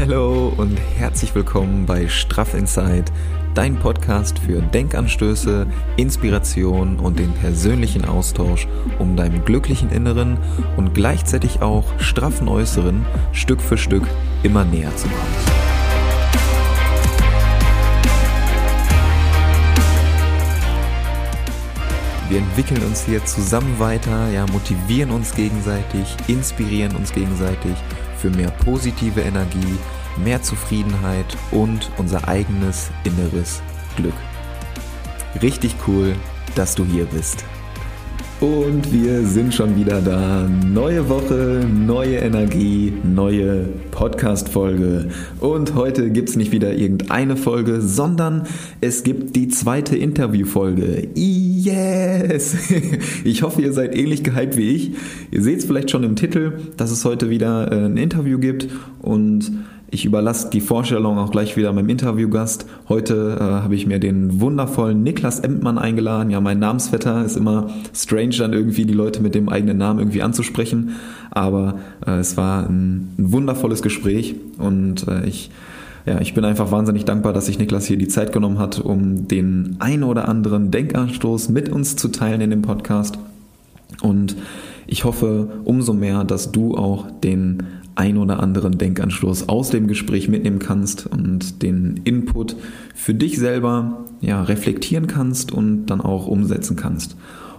Hallo und herzlich willkommen bei Straff Inside, dein Podcast für Denkanstöße, Inspiration und den persönlichen Austausch, um deinem glücklichen Inneren und gleichzeitig auch straffen Äußeren Stück für Stück immer näher zu kommen. Wir entwickeln uns hier zusammen weiter, ja, motivieren uns gegenseitig, inspirieren uns gegenseitig für mehr positive Energie, mehr Zufriedenheit und unser eigenes inneres Glück. Richtig cool, dass du hier bist. Und wir sind schon wieder da. Neue Woche, neue Energie, neue Podcast-Folge. Und heute gibt es nicht wieder irgendeine Folge, sondern es gibt die zweite Interview-Folge. Yes! Ich hoffe, ihr seid ähnlich gehypt wie ich. Ihr seht es vielleicht schon im Titel, dass es heute wieder äh, ein Interview gibt. Und ich überlasse die Vorstellung auch gleich wieder meinem Interviewgast. Heute äh, habe ich mir den wundervollen Niklas Emtmann eingeladen. Ja, mein Namensvetter ist immer strange, dann irgendwie die Leute mit dem eigenen Namen irgendwie anzusprechen. Aber äh, es war ein, ein, wundervolles Gespräch und äh, ich ja, ich bin einfach wahnsinnig dankbar, dass sich Niklas hier die Zeit genommen hat, um den ein oder anderen Denkanstoß mit uns zu teilen in dem Podcast. Und ich hoffe umso mehr, dass du auch den ein oder anderen Denkanstoß aus dem Gespräch mitnehmen kannst und den Input für dich selber ja, reflektieren kannst und dann auch umsetzen kannst.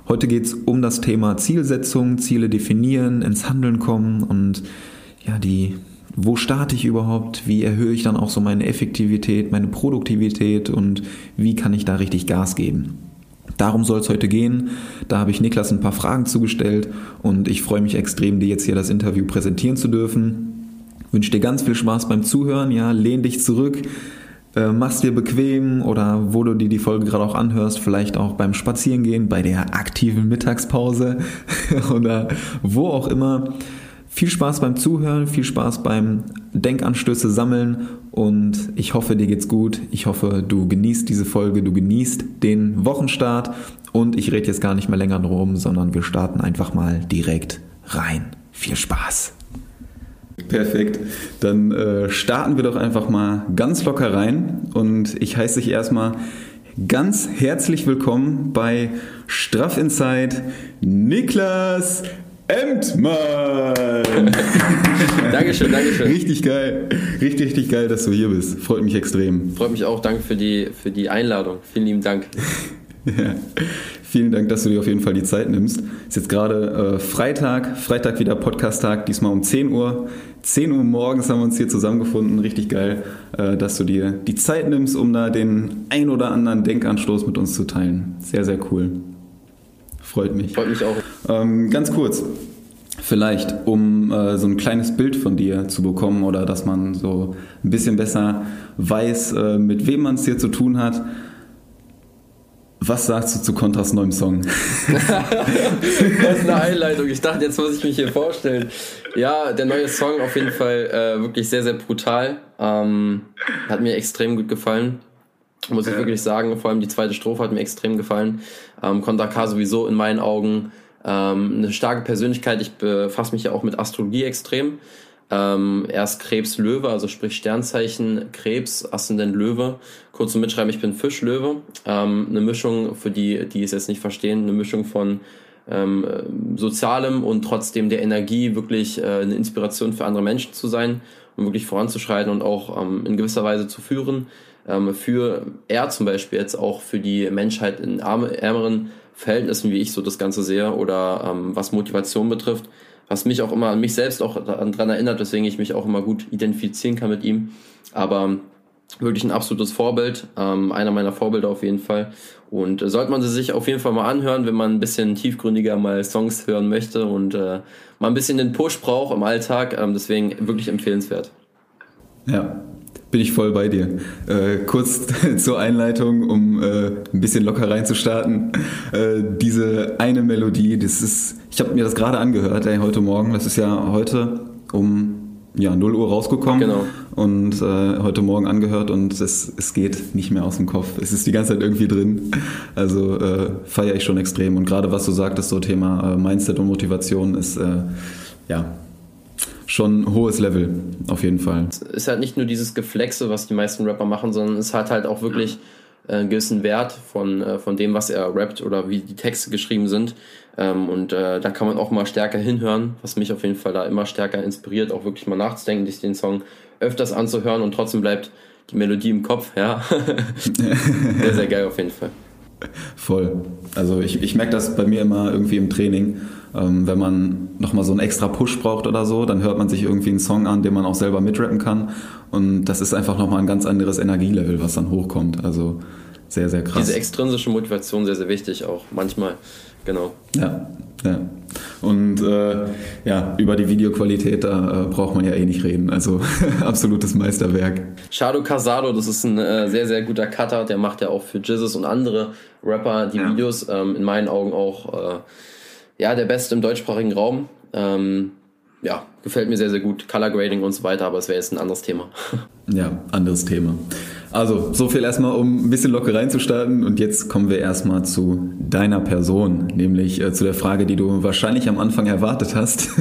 Heute geht es um das Thema Zielsetzung, Ziele definieren, ins Handeln kommen und ja, die, wo starte ich überhaupt, wie erhöhe ich dann auch so meine Effektivität, meine Produktivität und wie kann ich da richtig Gas geben. Darum soll es heute gehen. Da habe ich Niklas ein paar Fragen zugestellt und ich freue mich extrem, dir jetzt hier das Interview präsentieren zu dürfen. Wünsche dir ganz viel Spaß beim Zuhören. Ja, lehn dich zurück, äh, mach's dir bequem oder wo du dir die Folge gerade auch anhörst, vielleicht auch beim Spazierengehen, bei der aktiven Mittagspause oder wo auch immer. Viel Spaß beim Zuhören, viel Spaß beim Denkanstöße sammeln und ich hoffe, dir geht's gut. Ich hoffe, du genießt diese Folge, du genießt den Wochenstart und ich rede jetzt gar nicht mehr länger drum, sondern wir starten einfach mal direkt rein. Viel Spaß! Perfekt. Dann äh, starten wir doch einfach mal ganz locker rein und ich heiße dich erstmal ganz herzlich willkommen bei Straff Inside Niklas Emtmann! Dankeschön, Dankeschön. Richtig geil. Richtig, richtig geil, dass du hier bist. Freut mich extrem. Freut mich auch. Danke für die, für die Einladung. Vielen lieben Dank. Ja. Vielen Dank, dass du dir auf jeden Fall die Zeit nimmst. Ist jetzt gerade äh, Freitag, Freitag wieder Podcast-Tag, diesmal um 10 Uhr. 10 Uhr morgens haben wir uns hier zusammengefunden. Richtig geil, äh, dass du dir die Zeit nimmst, um da den ein oder anderen Denkanstoß mit uns zu teilen. Sehr, sehr cool. Freut mich. Freut mich auch. Ähm, ganz kurz, vielleicht, um äh, so ein kleines Bild von dir zu bekommen oder dass man so ein bisschen besser weiß, äh, mit wem man es hier zu tun hat. Was sagst du zu Kontras neuem Song? das ist eine Einleitung. Ich dachte, jetzt muss ich mich hier vorstellen. Ja, der neue Song auf jeden Fall äh, wirklich sehr, sehr brutal. Ähm, hat mir extrem gut gefallen. Muss ich wirklich sagen. Vor allem die zweite Strophe hat mir extrem gefallen. Ähm, Kontra K sowieso in meinen Augen ähm, eine starke Persönlichkeit. Ich befasse mich ja auch mit Astrologie extrem. Ähm, erst Krebs Löwe, also sprich Sternzeichen Krebs, Aszendent Löwe. Kurz zum Mitschreiben, ich bin Fisch Löwe. Ähm, eine Mischung, für die, die es jetzt nicht verstehen, eine Mischung von ähm, Sozialem und trotzdem der Energie, wirklich äh, eine Inspiration für andere Menschen zu sein und wirklich voranzuschreiten und auch ähm, in gewisser Weise zu führen. Ähm, für er zum Beispiel jetzt auch für die Menschheit in ärmeren Verhältnissen, wie ich so das Ganze sehe, oder ähm, was Motivation betrifft, was mich auch immer an mich selbst auch daran erinnert, weswegen ich mich auch immer gut identifizieren kann mit ihm. Aber wirklich ein absolutes Vorbild, ähm, einer meiner Vorbilder auf jeden Fall. Und äh, sollte man sie sich auf jeden Fall mal anhören, wenn man ein bisschen tiefgründiger mal Songs hören möchte und äh, mal ein bisschen den Push braucht im Alltag. Ähm, deswegen wirklich empfehlenswert. Ja, bin ich voll bei dir. Äh, kurz zur Einleitung, um äh, ein bisschen locker reinzustarten. Äh, diese eine Melodie, das ist, ich habe mir das gerade angehört, ey, heute Morgen. Das ist ja heute um ja, 0 Uhr rausgekommen genau. und äh, heute Morgen angehört und es, es geht nicht mehr aus dem Kopf. Es ist die ganze Zeit irgendwie drin. Also äh, feiere ich schon extrem. Und gerade was du sagtest, so Thema äh, Mindset und Motivation ist ja schon ein hohes Level, auf jeden Fall. Es ist halt nicht nur dieses Geflexe, was die meisten Rapper machen, sondern es hat halt auch wirklich äh, einen gewissen Wert von, äh, von dem, was er rappt oder wie die Texte geschrieben sind. Ähm, und äh, da kann man auch mal stärker hinhören, was mich auf jeden Fall da immer stärker inspiriert, auch wirklich mal nachzudenken, sich den Song öfters anzuhören und trotzdem bleibt die Melodie im Kopf, ja. sehr, sehr geil auf jeden Fall. Voll. Also ich, ich merke das bei mir immer irgendwie im Training. Ähm, wenn man nochmal so einen extra Push braucht oder so, dann hört man sich irgendwie einen Song an, den man auch selber mitrappen kann. Und das ist einfach nochmal ein ganz anderes Energielevel, was dann hochkommt. Also sehr, sehr krass. Diese extrinsische Motivation sehr, sehr wichtig auch manchmal. Genau. Ja, ja. Und äh, ja, über die Videoqualität, da äh, braucht man ja eh nicht reden. Also absolutes Meisterwerk. Shado Casado, das ist ein äh, sehr, sehr guter Cutter. Der macht ja auch für Jizzes und andere Rapper die ja. Videos. Ähm, in meinen Augen auch äh, ja, der Beste im deutschsprachigen Raum. Ähm, ja, gefällt mir sehr, sehr gut. Color Grading und so weiter, aber es wäre jetzt ein anderes Thema. Ja, anderes Thema. Also, so viel erstmal, um ein bisschen locker reinzustarten. Und jetzt kommen wir erstmal zu deiner Person, nämlich äh, zu der Frage, die du wahrscheinlich am Anfang erwartet hast.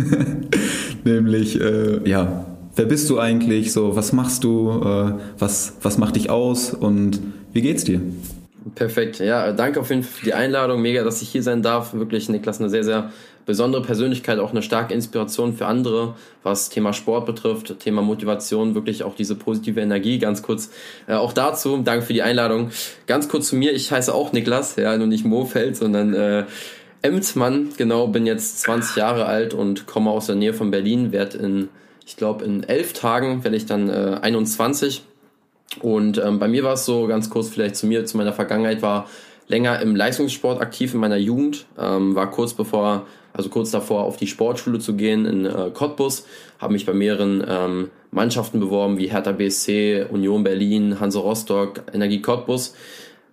nämlich, äh, ja, wer bist du eigentlich? So, was machst du? Äh, was, was macht dich aus? Und wie geht's dir? Perfekt. Ja, danke auf jeden Fall für die Einladung. Mega, dass ich hier sein darf. Wirklich, Niklas, eine sehr, sehr besondere Persönlichkeit, auch eine starke Inspiration für andere, was Thema Sport betrifft, Thema Motivation, wirklich auch diese positive Energie. Ganz kurz äh, auch dazu. Danke für die Einladung. Ganz kurz zu mir. Ich heiße auch Niklas, ja, nur nicht Mofeld, sondern äh, Emtmann. Genau, bin jetzt 20 Jahre alt und komme aus der Nähe von Berlin. Werde in, ich glaube, in elf Tagen werde ich dann äh, 21 und ähm, bei mir war es so, ganz kurz vielleicht zu mir, zu meiner Vergangenheit, war länger im Leistungssport aktiv in meiner Jugend, ähm, war kurz bevor, also kurz davor auf die Sportschule zu gehen in äh, Cottbus, habe mich bei mehreren ähm, Mannschaften beworben, wie Hertha BSC, Union Berlin, Hanse Rostock, Energie Cottbus.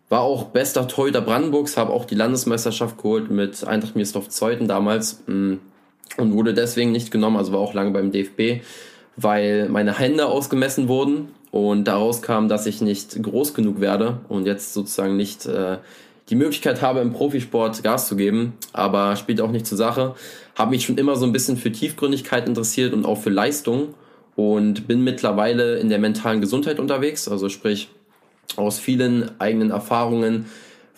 War auch bester Torhüter Brandenburgs, habe auch die Landesmeisterschaft geholt mit Eintracht Mirsdorf Zeuthen damals mh, mm, und wurde deswegen nicht genommen, also war auch lange beim DFB, weil meine Hände ausgemessen wurden und daraus kam, dass ich nicht groß genug werde und jetzt sozusagen nicht äh, die Möglichkeit habe, im Profisport Gas zu geben, aber spielt auch nicht zur Sache. Habe mich schon immer so ein bisschen für Tiefgründigkeit interessiert und auch für Leistung. Und bin mittlerweile in der mentalen Gesundheit unterwegs, also sprich aus vielen eigenen Erfahrungen,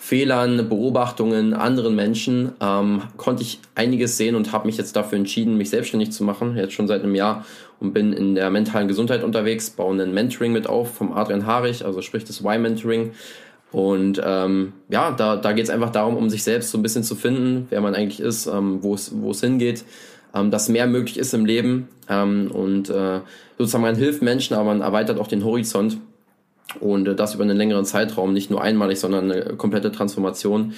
Fehlern, Beobachtungen anderen Menschen ähm, konnte ich einiges sehen und habe mich jetzt dafür entschieden, mich selbstständig zu machen, jetzt schon seit einem Jahr und bin in der mentalen Gesundheit unterwegs, baue ein Mentoring mit auf vom Adrian Harich, also sprich das Y-Mentoring. Und ähm, ja, da, da geht es einfach darum, um sich selbst so ein bisschen zu finden, wer man eigentlich ist, ähm, wo es wo es hingeht, ähm, dass mehr möglich ist im Leben. Ähm, und äh, sozusagen man hilft Menschen, aber man erweitert auch den Horizont. Und äh, das über einen längeren Zeitraum, nicht nur einmalig, sondern eine komplette Transformation.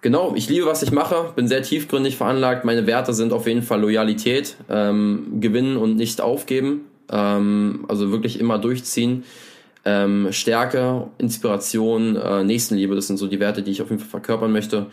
Genau, ich liebe, was ich mache, bin sehr tiefgründig veranlagt. Meine Werte sind auf jeden Fall Loyalität, ähm, gewinnen und nicht aufgeben. Ähm, also wirklich immer durchziehen. Ähm, Stärke, Inspiration, äh, Nächstenliebe, das sind so die Werte, die ich auf jeden Fall verkörpern möchte.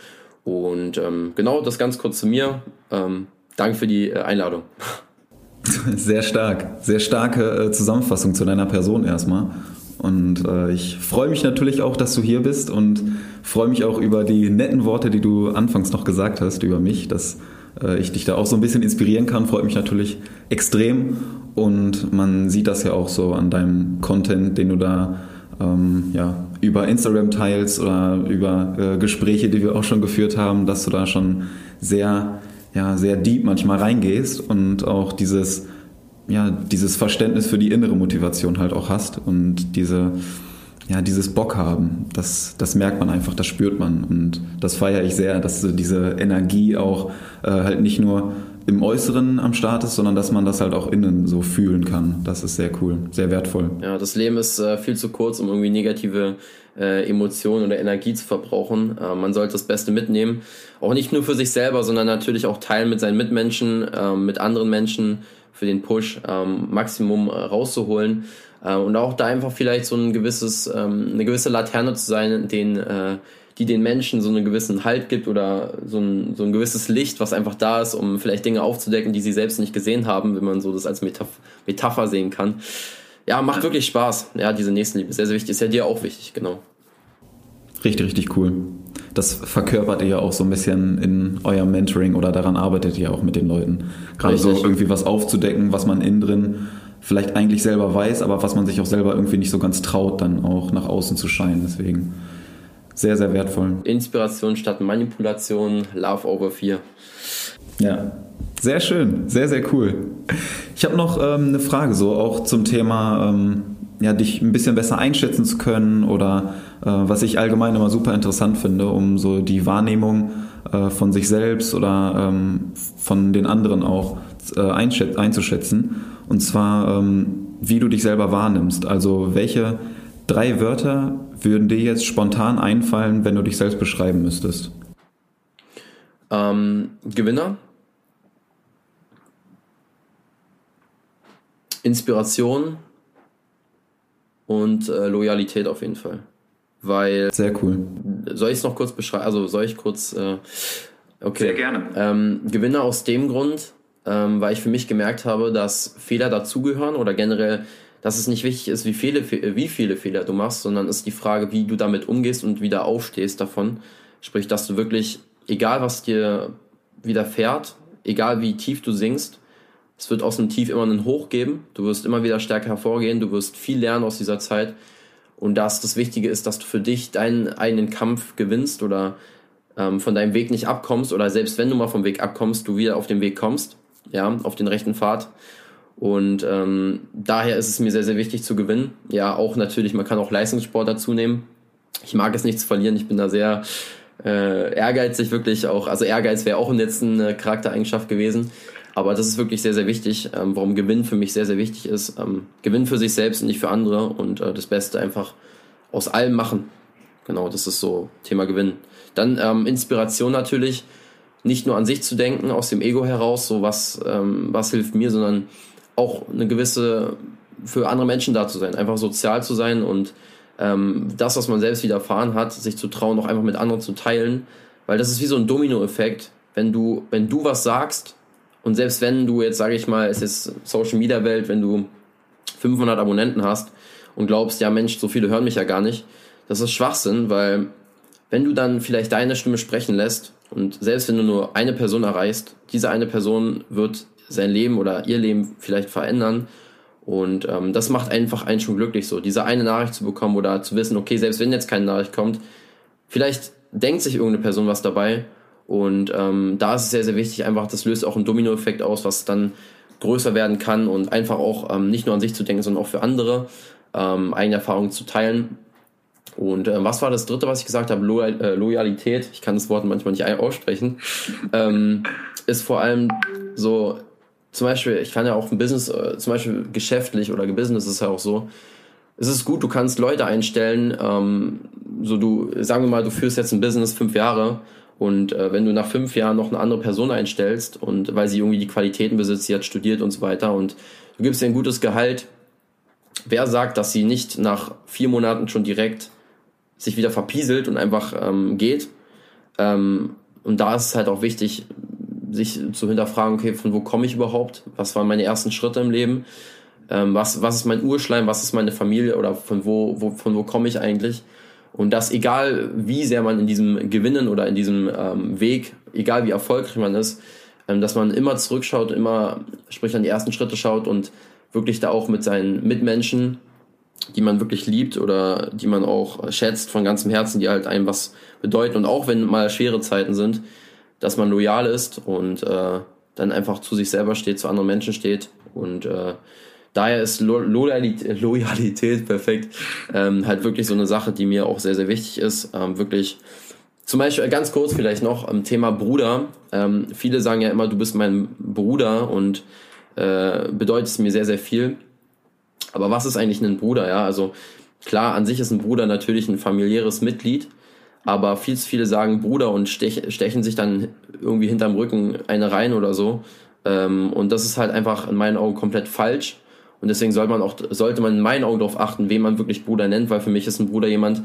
Und ähm, genau, das ganz kurz zu mir. Ähm, danke für die äh, Einladung. Sehr stark, sehr starke äh, Zusammenfassung zu deiner Person erstmal. Und äh, ich freue mich natürlich auch, dass du hier bist und freue mich auch über die netten Worte, die du anfangs noch gesagt hast über mich, dass äh, ich dich da auch so ein bisschen inspirieren kann. Freut mich natürlich extrem und man sieht das ja auch so an deinem Content, den du da ähm, ja, über Instagram teilst oder über äh, Gespräche, die wir auch schon geführt haben, dass du da schon sehr, ja, sehr deep manchmal reingehst und auch dieses ja, dieses Verständnis für die innere Motivation halt auch hast und diese, ja, dieses Bock haben, das, das merkt man einfach, das spürt man und das feiere ich sehr, dass diese Energie auch äh, halt nicht nur im Äußeren am Start ist, sondern dass man das halt auch innen so fühlen kann. Das ist sehr cool, sehr wertvoll. Ja, das Leben ist äh, viel zu kurz, um irgendwie negative äh, Emotionen oder Energie zu verbrauchen. Äh, man sollte das Beste mitnehmen. Auch nicht nur für sich selber, sondern natürlich auch teilen mit seinen Mitmenschen, äh, mit anderen Menschen für den Push ähm, Maximum äh, rauszuholen äh, und auch da einfach vielleicht so ein gewisses, ähm, eine gewisse Laterne zu sein, den, äh, die den Menschen so einen gewissen Halt gibt oder so ein, so ein gewisses Licht, was einfach da ist, um vielleicht Dinge aufzudecken, die sie selbst nicht gesehen haben, wenn man so das als Metaph Metapher sehen kann. Ja, macht wirklich Spaß. Ja, diese Nächstenliebe, sehr, sehr wichtig. Ist ja dir auch wichtig, genau. Richtig, richtig cool. Das verkörpert ihr ja auch so ein bisschen in eurem Mentoring oder daran arbeitet ihr auch mit den Leuten. Gerade so irgendwie was aufzudecken, was man innen drin vielleicht eigentlich selber weiß, aber was man sich auch selber irgendwie nicht so ganz traut, dann auch nach außen zu scheinen. Deswegen sehr, sehr wertvoll. Inspiration statt Manipulation, Love over Fear. Ja, sehr schön, sehr, sehr cool. Ich habe noch ähm, eine Frage so auch zum Thema, ähm, ja, dich ein bisschen besser einschätzen zu können oder äh, was ich allgemein immer super interessant finde, um so die Wahrnehmung äh, von sich selbst oder ähm, von den anderen auch äh, einzuschätzen. Und zwar, ähm, wie du dich selber wahrnimmst. Also welche drei Wörter würden dir jetzt spontan einfallen, wenn du dich selbst beschreiben müsstest? Ähm, Gewinner. Inspiration und äh, Loyalität auf jeden Fall. Weil. Sehr cool. Soll ich es noch kurz beschreiben? Also soll ich kurz. Äh, okay. Sehr gerne. Ähm, Gewinner aus dem Grund, ähm, weil ich für mich gemerkt habe, dass Fehler dazugehören oder generell, dass es nicht wichtig ist, wie viele, wie viele Fehler du machst, sondern es ist die Frage, wie du damit umgehst und wieder aufstehst davon. Sprich, dass du wirklich, egal was dir widerfährt, egal wie tief du sinkst, es wird aus dem Tief immer einen Hoch geben. Du wirst immer wieder stärker hervorgehen. Du wirst viel lernen aus dieser Zeit. Und dass das Wichtige ist, dass du für dich deinen eigenen Kampf gewinnst oder ähm, von deinem Weg nicht abkommst oder selbst wenn du mal vom Weg abkommst, du wieder auf den Weg kommst ja, auf den rechten Pfad. Und ähm, daher ist es mir sehr, sehr wichtig zu gewinnen. Ja, auch natürlich, man kann auch Leistungssport dazu nehmen. Ich mag es nicht zu verlieren, ich bin da sehr äh, ehrgeizig, wirklich auch. Also Ehrgeiz wäre auch im letzten äh, Charaktereigenschaft gewesen. Aber das ist wirklich sehr, sehr wichtig, ähm, warum Gewinn für mich sehr, sehr wichtig ist. Ähm, Gewinn für sich selbst und nicht für andere und äh, das Beste einfach aus allem machen. Genau, das ist so Thema Gewinn. Dann ähm, Inspiration natürlich nicht nur an sich zu denken, aus dem Ego heraus, so was, ähm, was hilft mir, sondern auch eine gewisse, für andere Menschen da zu sein, einfach sozial zu sein und ähm, das, was man selbst widerfahren hat, sich zu trauen, auch einfach mit anderen zu teilen, weil das ist wie so ein Domino-Effekt, wenn du, wenn du was sagst und selbst wenn du jetzt, sage ich mal, es ist Social Media Welt, wenn du 500 Abonnenten hast und glaubst, ja Mensch, so viele hören mich ja gar nicht, das ist Schwachsinn, weil wenn du dann vielleicht deine Stimme sprechen lässt und selbst wenn du nur eine Person erreichst, diese eine Person wird sein Leben oder ihr Leben vielleicht verändern. Und ähm, das macht einfach einen schon glücklich, so diese eine Nachricht zu bekommen oder zu wissen, okay, selbst wenn jetzt keine Nachricht kommt, vielleicht denkt sich irgendeine Person was dabei. Und ähm, da ist es sehr, sehr wichtig, einfach, das löst auch einen Dominoeffekt aus, was dann größer werden kann und einfach auch ähm, nicht nur an sich zu denken, sondern auch für andere ähm, eigene Erfahrungen zu teilen. Und äh, was war das dritte, was ich gesagt habe? Loyal, äh, Loyalität, ich kann das Wort manchmal nicht aussprechen, ähm, ist vor allem so, zum Beispiel, ich kann ja auch ein Business, äh, zum Beispiel geschäftlich oder Business ist ja auch so, es ist gut, du kannst Leute einstellen, ähm, so du, sagen wir mal, du führst jetzt ein Business fünf Jahre und äh, wenn du nach fünf Jahren noch eine andere Person einstellst und weil sie irgendwie die Qualitäten besitzt, sie hat studiert und so weiter und du gibst ihr ein gutes Gehalt, wer sagt, dass sie nicht nach vier Monaten schon direkt sich wieder verpieselt und einfach ähm, geht. Ähm, und da ist es halt auch wichtig, sich zu hinterfragen, okay, von wo komme ich überhaupt? Was waren meine ersten Schritte im Leben? Ähm, was, was ist mein Urschleim? Was ist meine Familie? Oder von wo, wo, von wo komme ich eigentlich? Und das, egal wie sehr man in diesem Gewinnen oder in diesem ähm, Weg, egal wie erfolgreich man ist, ähm, dass man immer zurückschaut, immer, sprich an die ersten Schritte schaut und wirklich da auch mit seinen Mitmenschen die man wirklich liebt oder die man auch schätzt von ganzem Herzen, die halt einem was bedeuten. Und auch wenn mal schwere Zeiten sind, dass man loyal ist und äh, dann einfach zu sich selber steht, zu anderen Menschen steht und äh, daher ist Lo Loyalität, Loyalität perfekt ähm, halt wirklich so eine Sache, die mir auch sehr, sehr wichtig ist, ähm, wirklich zum Beispiel ganz kurz vielleicht noch am Thema Bruder. Ähm, viele sagen ja immer, du bist mein Bruder und äh, bedeutet mir sehr, sehr viel. Aber was ist eigentlich ein Bruder? Ja, also klar, an sich ist ein Bruder natürlich ein familiäres Mitglied, aber viel zu viele sagen Bruder und stech, stechen sich dann irgendwie hinterm Rücken eine rein oder so. Ähm, und das ist halt einfach in meinen Augen komplett falsch. Und deswegen sollte man auch, sollte man in meinen Augen darauf achten, wen man wirklich Bruder nennt, weil für mich ist ein Bruder jemand,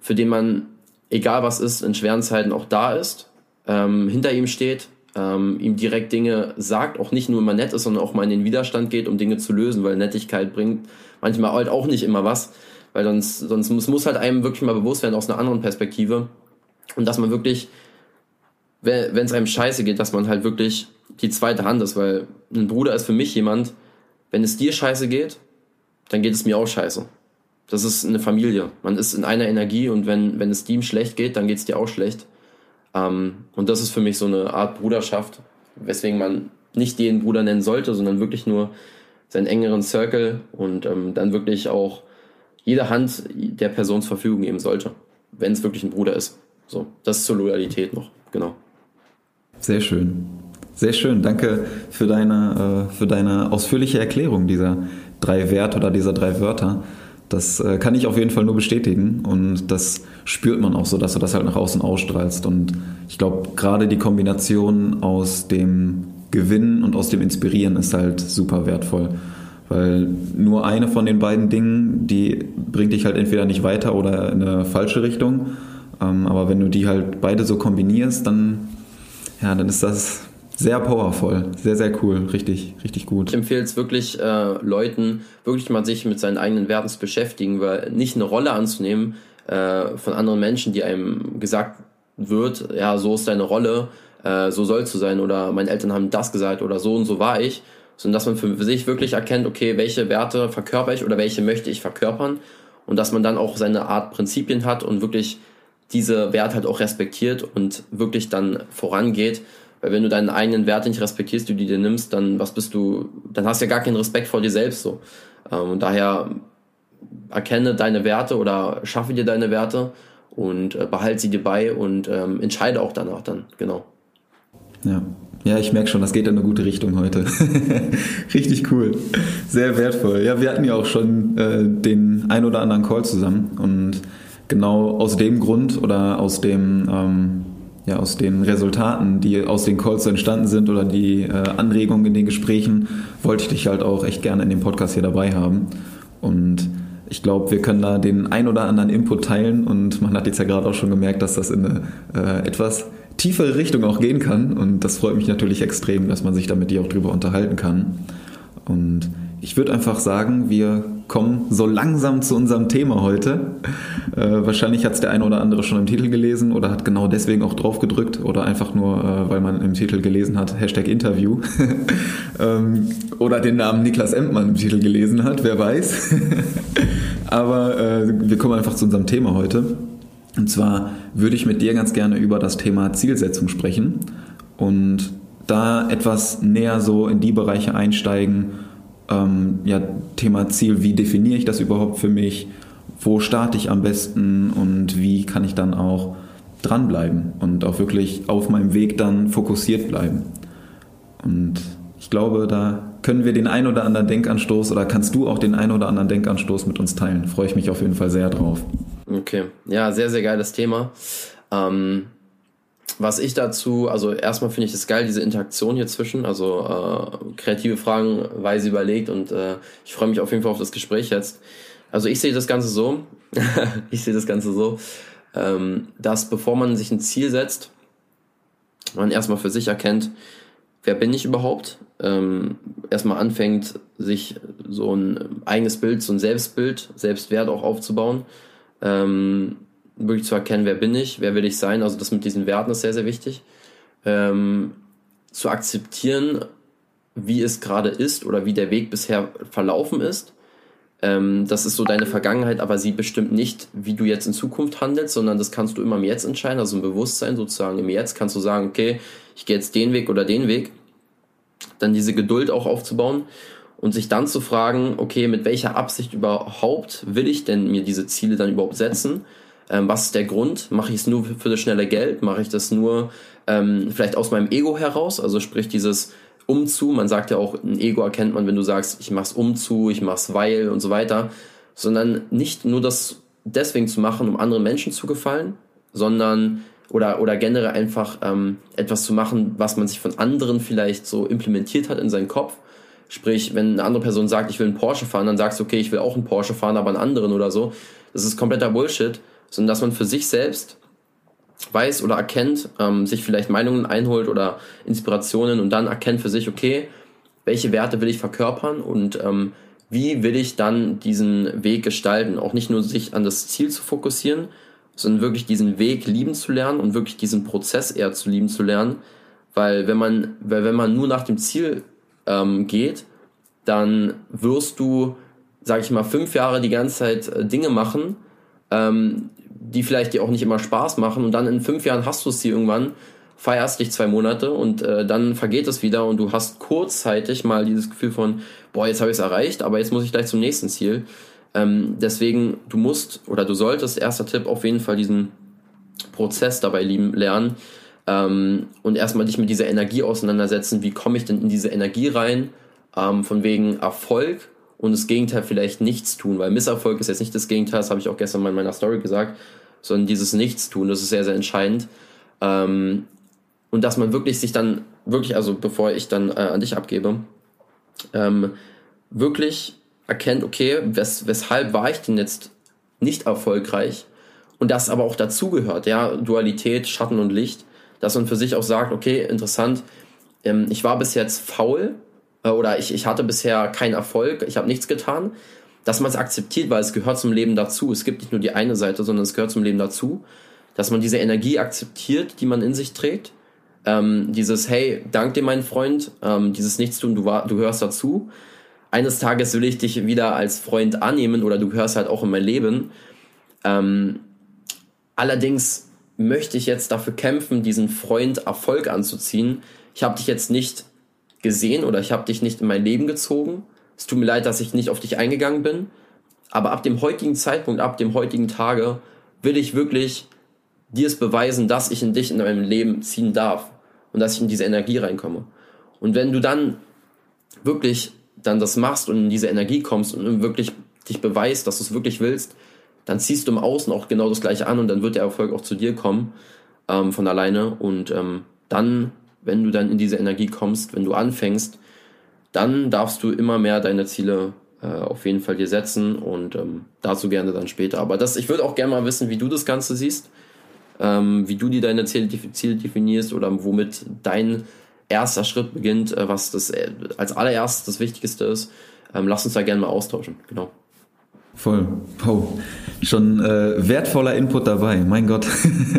für den man, egal was ist, in schweren Zeiten auch da ist, ähm, hinter ihm steht, ähm, ihm direkt Dinge sagt, auch nicht nur immer nett ist, sondern auch mal in den Widerstand geht, um Dinge zu lösen, weil Nettigkeit bringt manchmal halt auch nicht immer was, weil sonst, sonst muss, muss halt einem wirklich mal bewusst werden aus einer anderen Perspektive. Und dass man wirklich, wenn es einem scheiße geht, dass man halt wirklich die zweite Hand ist, weil ein Bruder ist für mich jemand, wenn es dir scheiße geht, dann geht es mir auch scheiße. Das ist eine Familie. Man ist in einer Energie und wenn, wenn es ihm schlecht geht, dann geht es dir auch schlecht. Ähm, und das ist für mich so eine Art Bruderschaft, weswegen man nicht den Bruder nennen sollte, sondern wirklich nur seinen engeren Circle und ähm, dann wirklich auch jede Hand der Person zur Verfügung geben sollte, wenn es wirklich ein Bruder ist. So, das zur Loyalität noch, genau. Sehr schön. Sehr schön. Danke für deine, äh, für deine ausführliche Erklärung dieser drei Werte oder dieser drei Wörter. Das äh, kann ich auf jeden Fall nur bestätigen und das spürt man auch so, dass du das halt nach außen ausstrahlst. Und ich glaube, gerade die Kombination aus dem Gewinnen und aus dem Inspirieren ist halt super wertvoll. Weil nur eine von den beiden Dingen, die bringt dich halt entweder nicht weiter oder in eine falsche Richtung. Ähm, aber wenn du die halt beide so kombinierst, dann, ja, dann ist das sehr powerful, sehr, sehr cool, richtig, richtig gut. Ich empfehle es wirklich äh, Leuten, wirklich mal sich mit seinen eigenen Werten zu beschäftigen, weil nicht eine Rolle anzunehmen äh, von anderen Menschen, die einem gesagt wird, ja, so ist deine Rolle, äh, so sollst du sein oder meine Eltern haben das gesagt oder so und so war ich, sondern dass man für sich wirklich erkennt, okay, welche Werte verkörper ich oder welche möchte ich verkörpern. Und dass man dann auch seine Art Prinzipien hat und wirklich diese Werte halt auch respektiert und wirklich dann vorangeht, weil wenn du deinen eigenen Werte nicht respektierst, du die dir nimmst, dann was bist du, dann hast du ja gar keinen Respekt vor dir selbst so. Ähm, und daher erkenne deine Werte oder schaffe dir deine Werte und äh, behalte sie dir bei und ähm, entscheide auch danach dann, genau. Ja. Ja, ich merke schon, das geht in eine gute Richtung heute. Richtig cool. Sehr wertvoll. Ja, wir hatten ja auch schon äh, den ein oder anderen Call zusammen und genau aus dem Grund oder aus dem ähm, ja, aus den Resultaten, die aus den Calls entstanden sind oder die äh, Anregungen in den Gesprächen, wollte ich dich halt auch echt gerne in dem Podcast hier dabei haben. Und ich glaube, wir können da den ein oder anderen Input teilen und man hat jetzt ja gerade auch schon gemerkt, dass das in eine äh, etwas tiefere Richtung auch gehen kann. Und das freut mich natürlich extrem, dass man sich da mit dir auch drüber unterhalten kann. Und ich würde einfach sagen, wir kommen so langsam zu unserem Thema heute. Äh, wahrscheinlich hat es der eine oder andere schon im Titel gelesen oder hat genau deswegen auch drauf gedrückt oder einfach nur, äh, weil man im Titel gelesen hat, Hashtag Interview. ähm, oder den Namen Niklas Empmann im Titel gelesen hat, wer weiß. Aber äh, wir kommen einfach zu unserem Thema heute. Und zwar würde ich mit dir ganz gerne über das Thema Zielsetzung sprechen und da etwas näher so in die Bereiche einsteigen, ähm, ja, Thema Ziel, wie definiere ich das überhaupt für mich, wo starte ich am besten und wie kann ich dann auch dranbleiben und auch wirklich auf meinem Weg dann fokussiert bleiben. Und ich glaube, da können wir den ein oder anderen Denkanstoß oder kannst du auch den ein oder anderen Denkanstoß mit uns teilen. Freue ich mich auf jeden Fall sehr drauf. Okay, ja, sehr, sehr geiles Thema. Ähm, was ich dazu, also erstmal finde ich es geil, diese Interaktion hier zwischen, also äh, kreative Fragen weise überlegt und äh, ich freue mich auf jeden Fall auf das Gespräch jetzt. Also ich sehe das Ganze so, ich sehe das Ganze so, ähm, dass bevor man sich ein Ziel setzt, man erstmal für sich erkennt, wer bin ich überhaupt, ähm, erstmal anfängt, sich so ein eigenes Bild, so ein Selbstbild, Selbstwert auch aufzubauen. Ähm, wirklich zu erkennen, wer bin ich, wer will ich sein, also das mit diesen Werten ist sehr, sehr wichtig. Ähm, zu akzeptieren, wie es gerade ist oder wie der Weg bisher verlaufen ist. Ähm, das ist so deine Vergangenheit, aber sie bestimmt nicht, wie du jetzt in Zukunft handelst, sondern das kannst du immer im Jetzt entscheiden, also im Bewusstsein sozusagen. Im Jetzt kannst du sagen, okay, ich gehe jetzt den Weg oder den Weg. Dann diese Geduld auch aufzubauen und sich dann zu fragen, okay, mit welcher Absicht überhaupt will ich denn mir diese Ziele dann überhaupt setzen? Ähm, was ist der Grund? Mache ich es nur für das schnelle Geld? Mache ich das nur ähm, vielleicht aus meinem Ego heraus? Also sprich dieses Umzu. Man sagt ja auch, ein Ego erkennt man, wenn du sagst, ich mach's umzu, ich mach's weil und so weiter. Sondern nicht nur das deswegen zu machen, um anderen Menschen zu gefallen, sondern oder, oder generell einfach ähm, etwas zu machen, was man sich von anderen vielleicht so implementiert hat in seinen Kopf. Sprich, wenn eine andere Person sagt, ich will einen Porsche fahren, dann sagst du, okay, ich will auch einen Porsche fahren, aber einen anderen oder so. Das ist kompletter Bullshit, sondern dass man für sich selbst weiß oder erkennt, ähm, sich vielleicht Meinungen einholt oder Inspirationen und dann erkennt für sich, okay, welche Werte will ich verkörpern und ähm, wie will ich dann diesen Weg gestalten. Auch nicht nur sich an das Ziel zu fokussieren sondern wirklich diesen Weg lieben zu lernen und wirklich diesen Prozess eher zu lieben zu lernen. Weil wenn man, weil wenn man nur nach dem Ziel ähm, geht, dann wirst du, sag ich mal, fünf Jahre die ganze Zeit äh, Dinge machen, ähm, die vielleicht dir auch nicht immer Spaß machen und dann in fünf Jahren hast du es hier irgendwann, feierst dich zwei Monate und äh, dann vergeht es wieder und du hast kurzzeitig mal dieses Gefühl von, boah, jetzt habe ich es erreicht, aber jetzt muss ich gleich zum nächsten Ziel. Ähm, deswegen, du musst oder du solltest, erster Tipp, auf jeden Fall diesen Prozess dabei lieben, lernen ähm, und erstmal dich mit dieser Energie auseinandersetzen. Wie komme ich denn in diese Energie rein? Ähm, von wegen Erfolg und das Gegenteil vielleicht nichts tun, weil Misserfolg ist jetzt nicht das Gegenteil, das habe ich auch gestern mal in meiner Story gesagt, sondern dieses Nichtstun, das ist sehr, sehr entscheidend. Ähm, und dass man wirklich sich dann, wirklich, also bevor ich dann äh, an dich abgebe, ähm, wirklich erkennt, okay, wes weshalb war ich denn jetzt nicht erfolgreich? Und das aber auch dazugehört, ja, Dualität, Schatten und Licht, dass man für sich auch sagt, okay, interessant, ähm, ich war bis jetzt faul äh, oder ich, ich hatte bisher keinen Erfolg, ich habe nichts getan, dass man es akzeptiert, weil es gehört zum Leben dazu. Es gibt nicht nur die eine Seite, sondern es gehört zum Leben dazu, dass man diese Energie akzeptiert, die man in sich trägt. Ähm, dieses, hey, dank dir, mein Freund, ähm, dieses Nichtstun, du, war, du gehörst dazu eines Tages will ich dich wieder als Freund annehmen oder du gehörst halt auch in mein Leben. Ähm, allerdings möchte ich jetzt dafür kämpfen, diesen Freund Erfolg anzuziehen. Ich habe dich jetzt nicht gesehen oder ich habe dich nicht in mein Leben gezogen. Es tut mir leid, dass ich nicht auf dich eingegangen bin. Aber ab dem heutigen Zeitpunkt, ab dem heutigen Tage, will ich wirklich dir es beweisen, dass ich in dich in meinem Leben ziehen darf und dass ich in diese Energie reinkomme. Und wenn du dann wirklich dann das machst und in diese Energie kommst und wirklich dich beweist, dass du es wirklich willst, dann ziehst du im Außen auch genau das gleiche an und dann wird der Erfolg auch zu dir kommen ähm, von alleine. Und ähm, dann, wenn du dann in diese Energie kommst, wenn du anfängst, dann darfst du immer mehr deine Ziele äh, auf jeden Fall dir setzen und ähm, dazu gerne dann später. Aber das, ich würde auch gerne mal wissen, wie du das Ganze siehst, ähm, wie du dir deine Ziele, Ziele definierst oder womit dein erster Schritt beginnt, äh, was das äh, als allererstes das Wichtigste ist. Ähm, lass uns da gerne mal austauschen. Genau. Voll. Wow. Schon äh, wertvoller Input dabei. Mein Gott.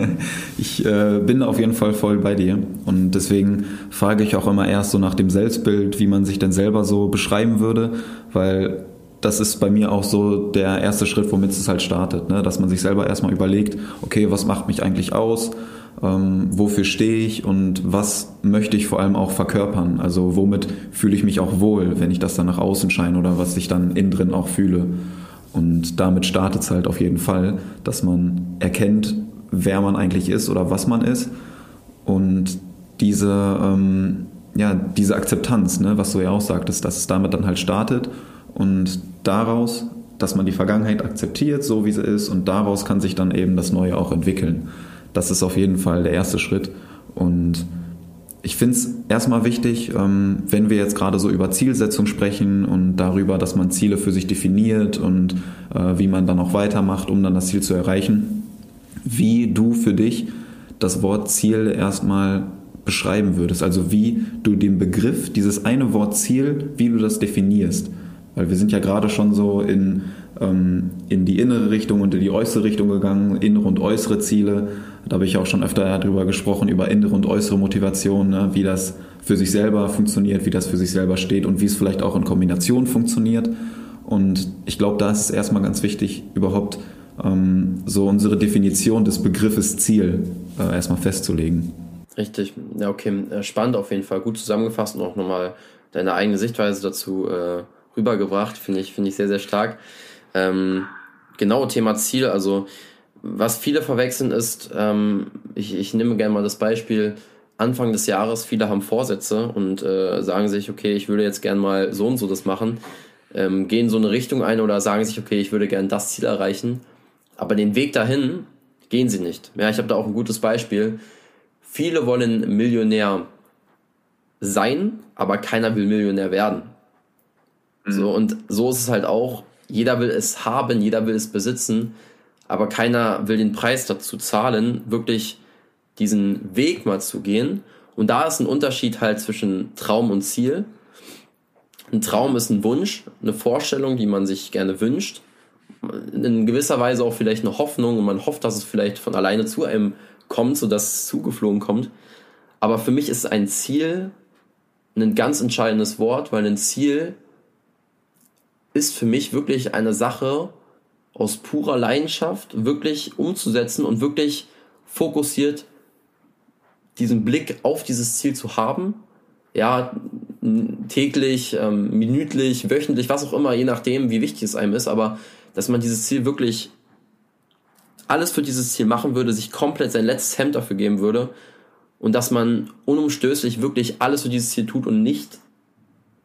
ich äh, bin auf jeden Fall voll bei dir. Und deswegen frage ich auch immer erst so nach dem Selbstbild, wie man sich denn selber so beschreiben würde, weil das ist bei mir auch so der erste Schritt, womit es halt startet, ne? dass man sich selber erstmal überlegt, okay, was macht mich eigentlich aus? ähm, wofür stehe ich und was möchte ich vor allem auch verkörpern. Also womit fühle ich mich auch wohl, wenn ich das dann nach außen scheine oder was ich dann innen drin auch fühle. Und damit startet es halt auf jeden Fall, dass man erkennt, wer man eigentlich ist oder was man ist. Und diese, ähm, ja, diese Akzeptanz, ne, was du ja auch sagtest, dass es damit dann halt startet und daraus, dass man die Vergangenheit akzeptiert, so wie sie ist, und daraus kann sich dann eben das Neue auch entwickeln. Das ist auf jeden Fall der erste Schritt. Und ich finde es erstmal wichtig, ähm, wenn wir jetzt gerade so über Zielsetzung sprechen und darüber, dass man Ziele für sich definiert und äh, wie man dann auch weitermacht, um dann das Ziel zu erreichen, wie du für dich das Wort Ziel erstmal beschreiben würdest. Also wie du den Begriff, dieses eine Wort Ziel, wie du das definierst. Weil wir sind ja gerade schon so in, ähm, in die innere Richtung und in die äußere Richtung gegangen, innere und äußere Ziele. Da habe ich auch schon öfter darüber gesprochen, über innere und äußere Motivation, ne, wie das für sich selber funktioniert, wie das für sich selber steht und wie es vielleicht auch in Kombination funktioniert. Und ich glaube, da ist erstmal ganz wichtig, überhaupt ähm, so unsere Definition des Begriffes Ziel äh, erstmal festzulegen. Richtig, ja, okay, äh, spannend auf jeden Fall, gut zusammengefasst und auch nochmal deine eigene Sichtweise dazu äh, rübergebracht, finde ich, finde ich sehr, sehr stark. Ähm, genau, Thema Ziel, also was viele verwechseln ist, ähm, ich, ich nehme gerne mal das Beispiel, Anfang des Jahres, viele haben Vorsätze und äh, sagen sich, okay, ich würde jetzt gerne mal so und so das machen, ähm, gehen so eine Richtung ein oder sagen sich, okay, ich würde gerne das Ziel erreichen, aber den Weg dahin gehen sie nicht. Ja, ich habe da auch ein gutes Beispiel. Viele wollen Millionär sein, aber keiner will Millionär werden. Mhm. So, und so ist es halt auch. Jeder will es haben, jeder will es besitzen, aber keiner will den Preis dazu zahlen, wirklich diesen Weg mal zu gehen. Und da ist ein Unterschied halt zwischen Traum und Ziel. Ein Traum ist ein Wunsch, eine Vorstellung, die man sich gerne wünscht. in gewisser Weise auch vielleicht eine Hoffnung und man hofft, dass es vielleicht von alleine zu einem kommt, sodass es zugeflogen kommt. Aber für mich ist ein Ziel ein ganz entscheidendes Wort, weil ein Ziel ist für mich wirklich eine Sache aus purer Leidenschaft wirklich umzusetzen und wirklich fokussiert diesen Blick auf dieses Ziel zu haben. Ja, täglich, ähm, minütlich, wöchentlich, was auch immer, je nachdem, wie wichtig es einem ist, aber dass man dieses Ziel wirklich alles für dieses Ziel machen würde, sich komplett sein letztes Hemd dafür geben würde und dass man unumstößlich wirklich alles für dieses Ziel tut und nicht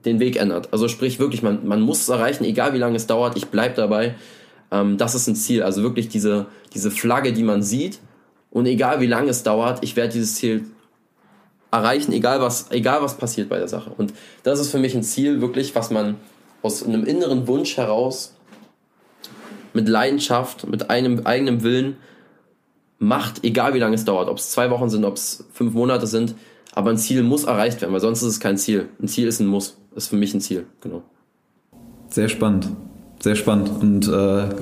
den Weg ändert. Also sprich wirklich, man, man muss es erreichen, egal wie lange es dauert, ich bleib dabei. Ähm, das ist ein Ziel. Also wirklich diese, diese Flagge, die man sieht und egal wie lange es dauert, ich werde dieses Ziel erreichen, egal was, egal was passiert bei der Sache. Und das ist für mich ein Ziel, wirklich, was man aus einem inneren Wunsch heraus mit Leidenschaft, mit einem eigenen Willen macht, egal wie lange es dauert, ob es zwei Wochen sind, ob es fünf Monate sind, aber ein Ziel muss erreicht werden, weil sonst ist es kein Ziel. Ein Ziel ist ein Muss, ist für mich ein Ziel, genau. Sehr spannend, sehr spannend und äh,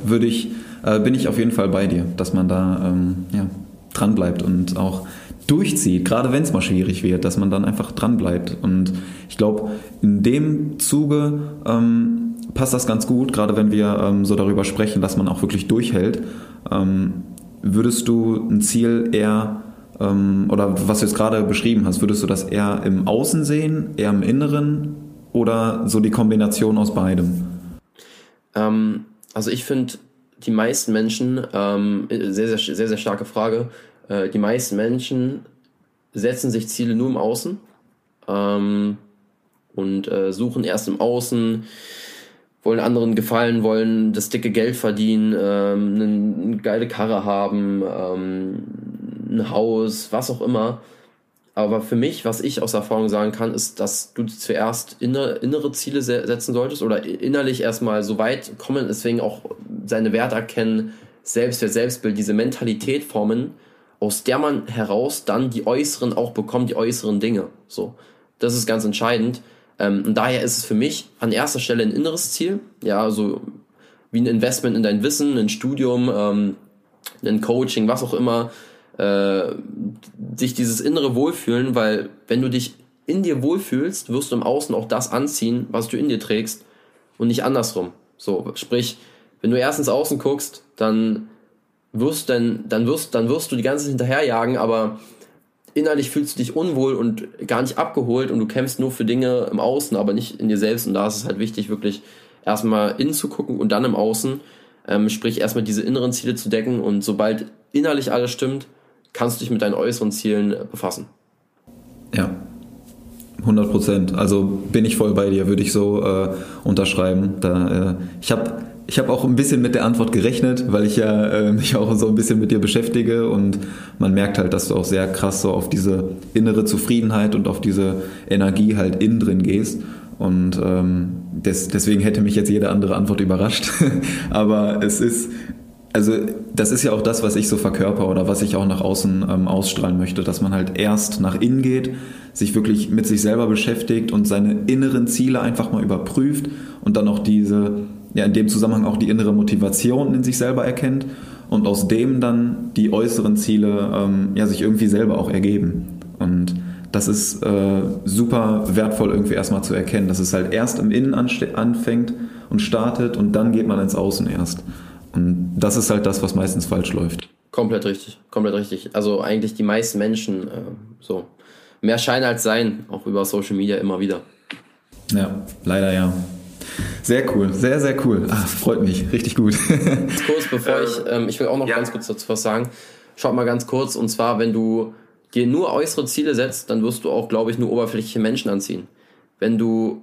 würde ich, äh, bin ich auf jeden Fall bei dir, dass man da ähm, ja, dran bleibt und auch durchzieht, gerade wenn es mal schwierig wird, dass man dann einfach dran bleibt. Und ich glaube, in dem Zuge ähm, passt das ganz gut, gerade wenn wir ähm, so darüber sprechen, dass man auch wirklich durchhält. Ähm, würdest du ein Ziel eher ähm, oder was du jetzt gerade beschrieben hast, würdest du das eher im Außen sehen, eher im Inneren oder so die Kombination aus beidem? Ähm, also ich finde, die meisten Menschen, ähm, sehr, sehr, sehr, sehr starke Frage, äh, die meisten Menschen setzen sich Ziele nur im Außen ähm, und äh, suchen erst im Außen, wollen anderen gefallen, wollen das dicke Geld verdienen, ähm, eine, eine geile Karre haben, ähm, ein Haus, was auch immer. Aber für mich, was ich aus Erfahrung sagen kann, ist, dass du zuerst innere, innere Ziele setzen solltest oder innerlich erstmal so weit kommen, deswegen auch seine Werte erkennen, Selbstwert, Selbstbild, diese Mentalität formen, aus der man heraus dann die äußeren auch bekommt, die äußeren Dinge. So, das ist ganz entscheidend. Ähm, und daher ist es für mich an erster Stelle ein inneres Ziel, ja, so wie ein Investment in dein Wissen, ein Studium, ähm, ein Coaching, was auch immer, äh, sich dieses innere Wohlfühlen, weil wenn du dich in dir wohlfühlst, wirst du im Außen auch das anziehen, was du in dir trägst und nicht andersrum. So, sprich, wenn du erst ins Außen guckst, dann wirst dann, dann wirst, dann wirst du die ganze Zeit hinterherjagen, aber innerlich fühlst du dich unwohl und gar nicht abgeholt und du kämpfst nur für Dinge im Außen, aber nicht in dir selbst. Und da ist es halt wichtig, wirklich erstmal innen zu gucken und dann im Außen, ähm, sprich erstmal diese inneren Ziele zu decken und sobald innerlich alles stimmt, kannst du dich mit deinen äußeren Zielen befassen. Ja, 100 Prozent. Also bin ich voll bei dir, würde ich so äh, unterschreiben. Da, äh, ich habe ich habe auch ein bisschen mit der Antwort gerechnet, weil ich ja äh, mich auch so ein bisschen mit dir beschäftige und man merkt halt, dass du auch sehr krass so auf diese innere Zufriedenheit und auf diese Energie halt innen drin gehst. Und ähm, des, deswegen hätte mich jetzt jede andere Antwort überrascht. Aber es ist, also das ist ja auch das, was ich so verkörper oder was ich auch nach außen ähm, ausstrahlen möchte, dass man halt erst nach innen geht, sich wirklich mit sich selber beschäftigt und seine inneren Ziele einfach mal überprüft und dann auch diese ja in dem Zusammenhang auch die innere Motivation in sich selber erkennt und aus dem dann die äußeren Ziele ähm, ja sich irgendwie selber auch ergeben. Und das ist äh, super wertvoll irgendwie erstmal zu erkennen, dass es halt erst im Innen anfängt und startet und dann geht man ins Außen erst. Und das ist halt das, was meistens falsch läuft. Komplett richtig, komplett richtig. Also eigentlich die meisten Menschen äh, so mehr Schein als Sein, auch über Social Media immer wieder. Ja, leider ja. Sehr cool, sehr, sehr cool. Ah, freut mich, richtig gut. kurz, bevor ich, ähm, ich will auch noch ja. ganz kurz dazu was sagen. Schaut mal ganz kurz, und zwar, wenn du dir nur äußere Ziele setzt, dann wirst du auch, glaube ich, nur oberflächliche Menschen anziehen. Wenn du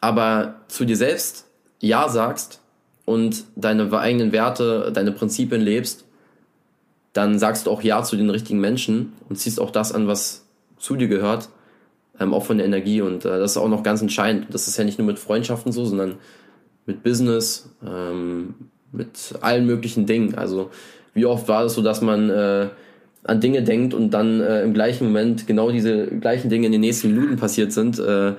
aber zu dir selbst Ja sagst und deine eigenen Werte, deine Prinzipien lebst, dann sagst du auch Ja zu den richtigen Menschen und ziehst auch das an, was zu dir gehört ähm, auch von der Energie. Und äh, das ist auch noch ganz entscheidend. Das ist ja nicht nur mit Freundschaften so, sondern mit Business, ähm, mit allen möglichen Dingen. Also wie oft war es so, dass man äh, an Dinge denkt und dann äh, im gleichen Moment genau diese gleichen Dinge in den nächsten Minuten passiert sind. Äh,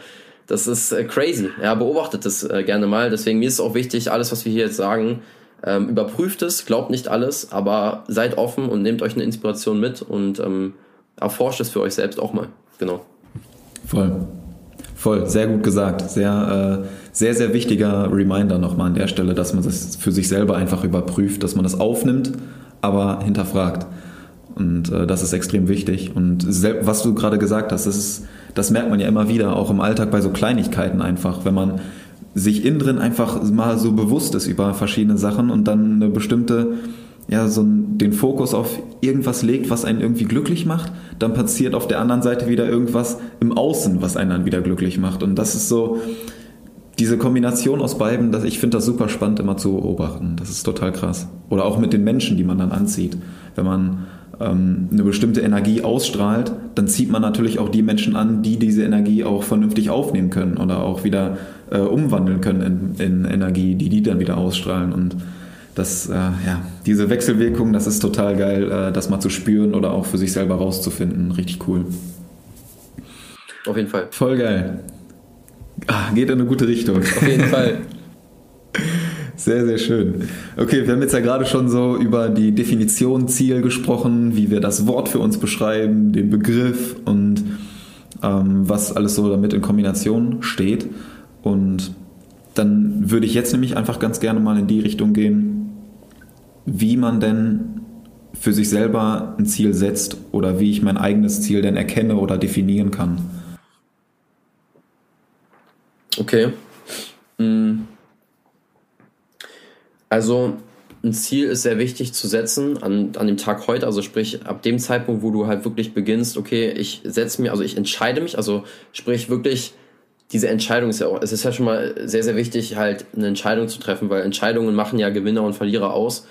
das ist äh, crazy. Ja, beobachtet das äh, gerne mal. Deswegen mir ist es auch wichtig, alles, was wir hier jetzt sagen, Ähm, überprüft es, glaubt nicht alles, aber seid offen und nehmt euch eine Inspiration mit und ähm, erforscht es für euch selbst auch mal. Genau. Voll. Voll, sehr gut gesagt. Sehr, äh, sehr, sehr wichtiger Reminder nochmal an der Stelle, dass man das für sich selber einfach überprüft, dass man das aufnimmt, aber hinterfragt. Und äh, das ist extrem wichtig. Und was du gerade gesagt hast, das, ist, das merkt man ja immer wieder, auch im Alltag bei so Kleinigkeiten einfach, wenn man sich innen drin einfach mal so bewusst ist über verschiedene Sachen und dann eine bestimmte, ja, so den Fokus auf irgendwas legt, was einen irgendwie glücklich macht, dann passiert auf der anderen Seite wieder irgendwas im Außen, was einen dann wieder glücklich macht. Und das ist so, diese Kombination aus beiden, das, ich finde das super spannend immer zu beobachten. Das ist total krass. Oder auch mit den Menschen, die man dann anzieht. Wenn man eine bestimmte Energie ausstrahlt, dann zieht man natürlich auch die Menschen an, die diese Energie auch vernünftig aufnehmen können oder auch wieder äh, umwandeln können in, in, Energie, die die dann wieder ausstrahlen. Und das, äh, ja, diese Wechselwirkung, das ist total geil, äh, das mal zu spüren oder auch für sich selber rauszufinden. Richtig cool. Auf jeden Fall. Voll geil. Ah, geht in eine gute Richtung. Auf jeden Fall. Sehr, sehr schön. Okay, wir haben jetzt ja gerade schon so über die Definition Ziel gesprochen, wie wir das Wort für uns beschreiben, den Begriff und ähm, was alles so damit in Kombination steht. Und dann würde ich jetzt nämlich einfach ganz gerne mal in die Richtung gehen, wie man denn für sich selber ein Ziel setzt oder wie ich mein eigenes Ziel denn erkenne oder definieren kann. Okay. Hm. Also ein Ziel ist sehr wichtig zu setzen an, an dem Tag heute, also sprich ab dem Zeitpunkt, wo du halt wirklich beginnst, okay, ich setze mir, also ich entscheide mich, also sprich wirklich, diese Entscheidung ist ja auch, es ist ja schon mal sehr, sehr wichtig, halt eine Entscheidung zu treffen, weil Entscheidungen machen ja Gewinner und Verlierer aus.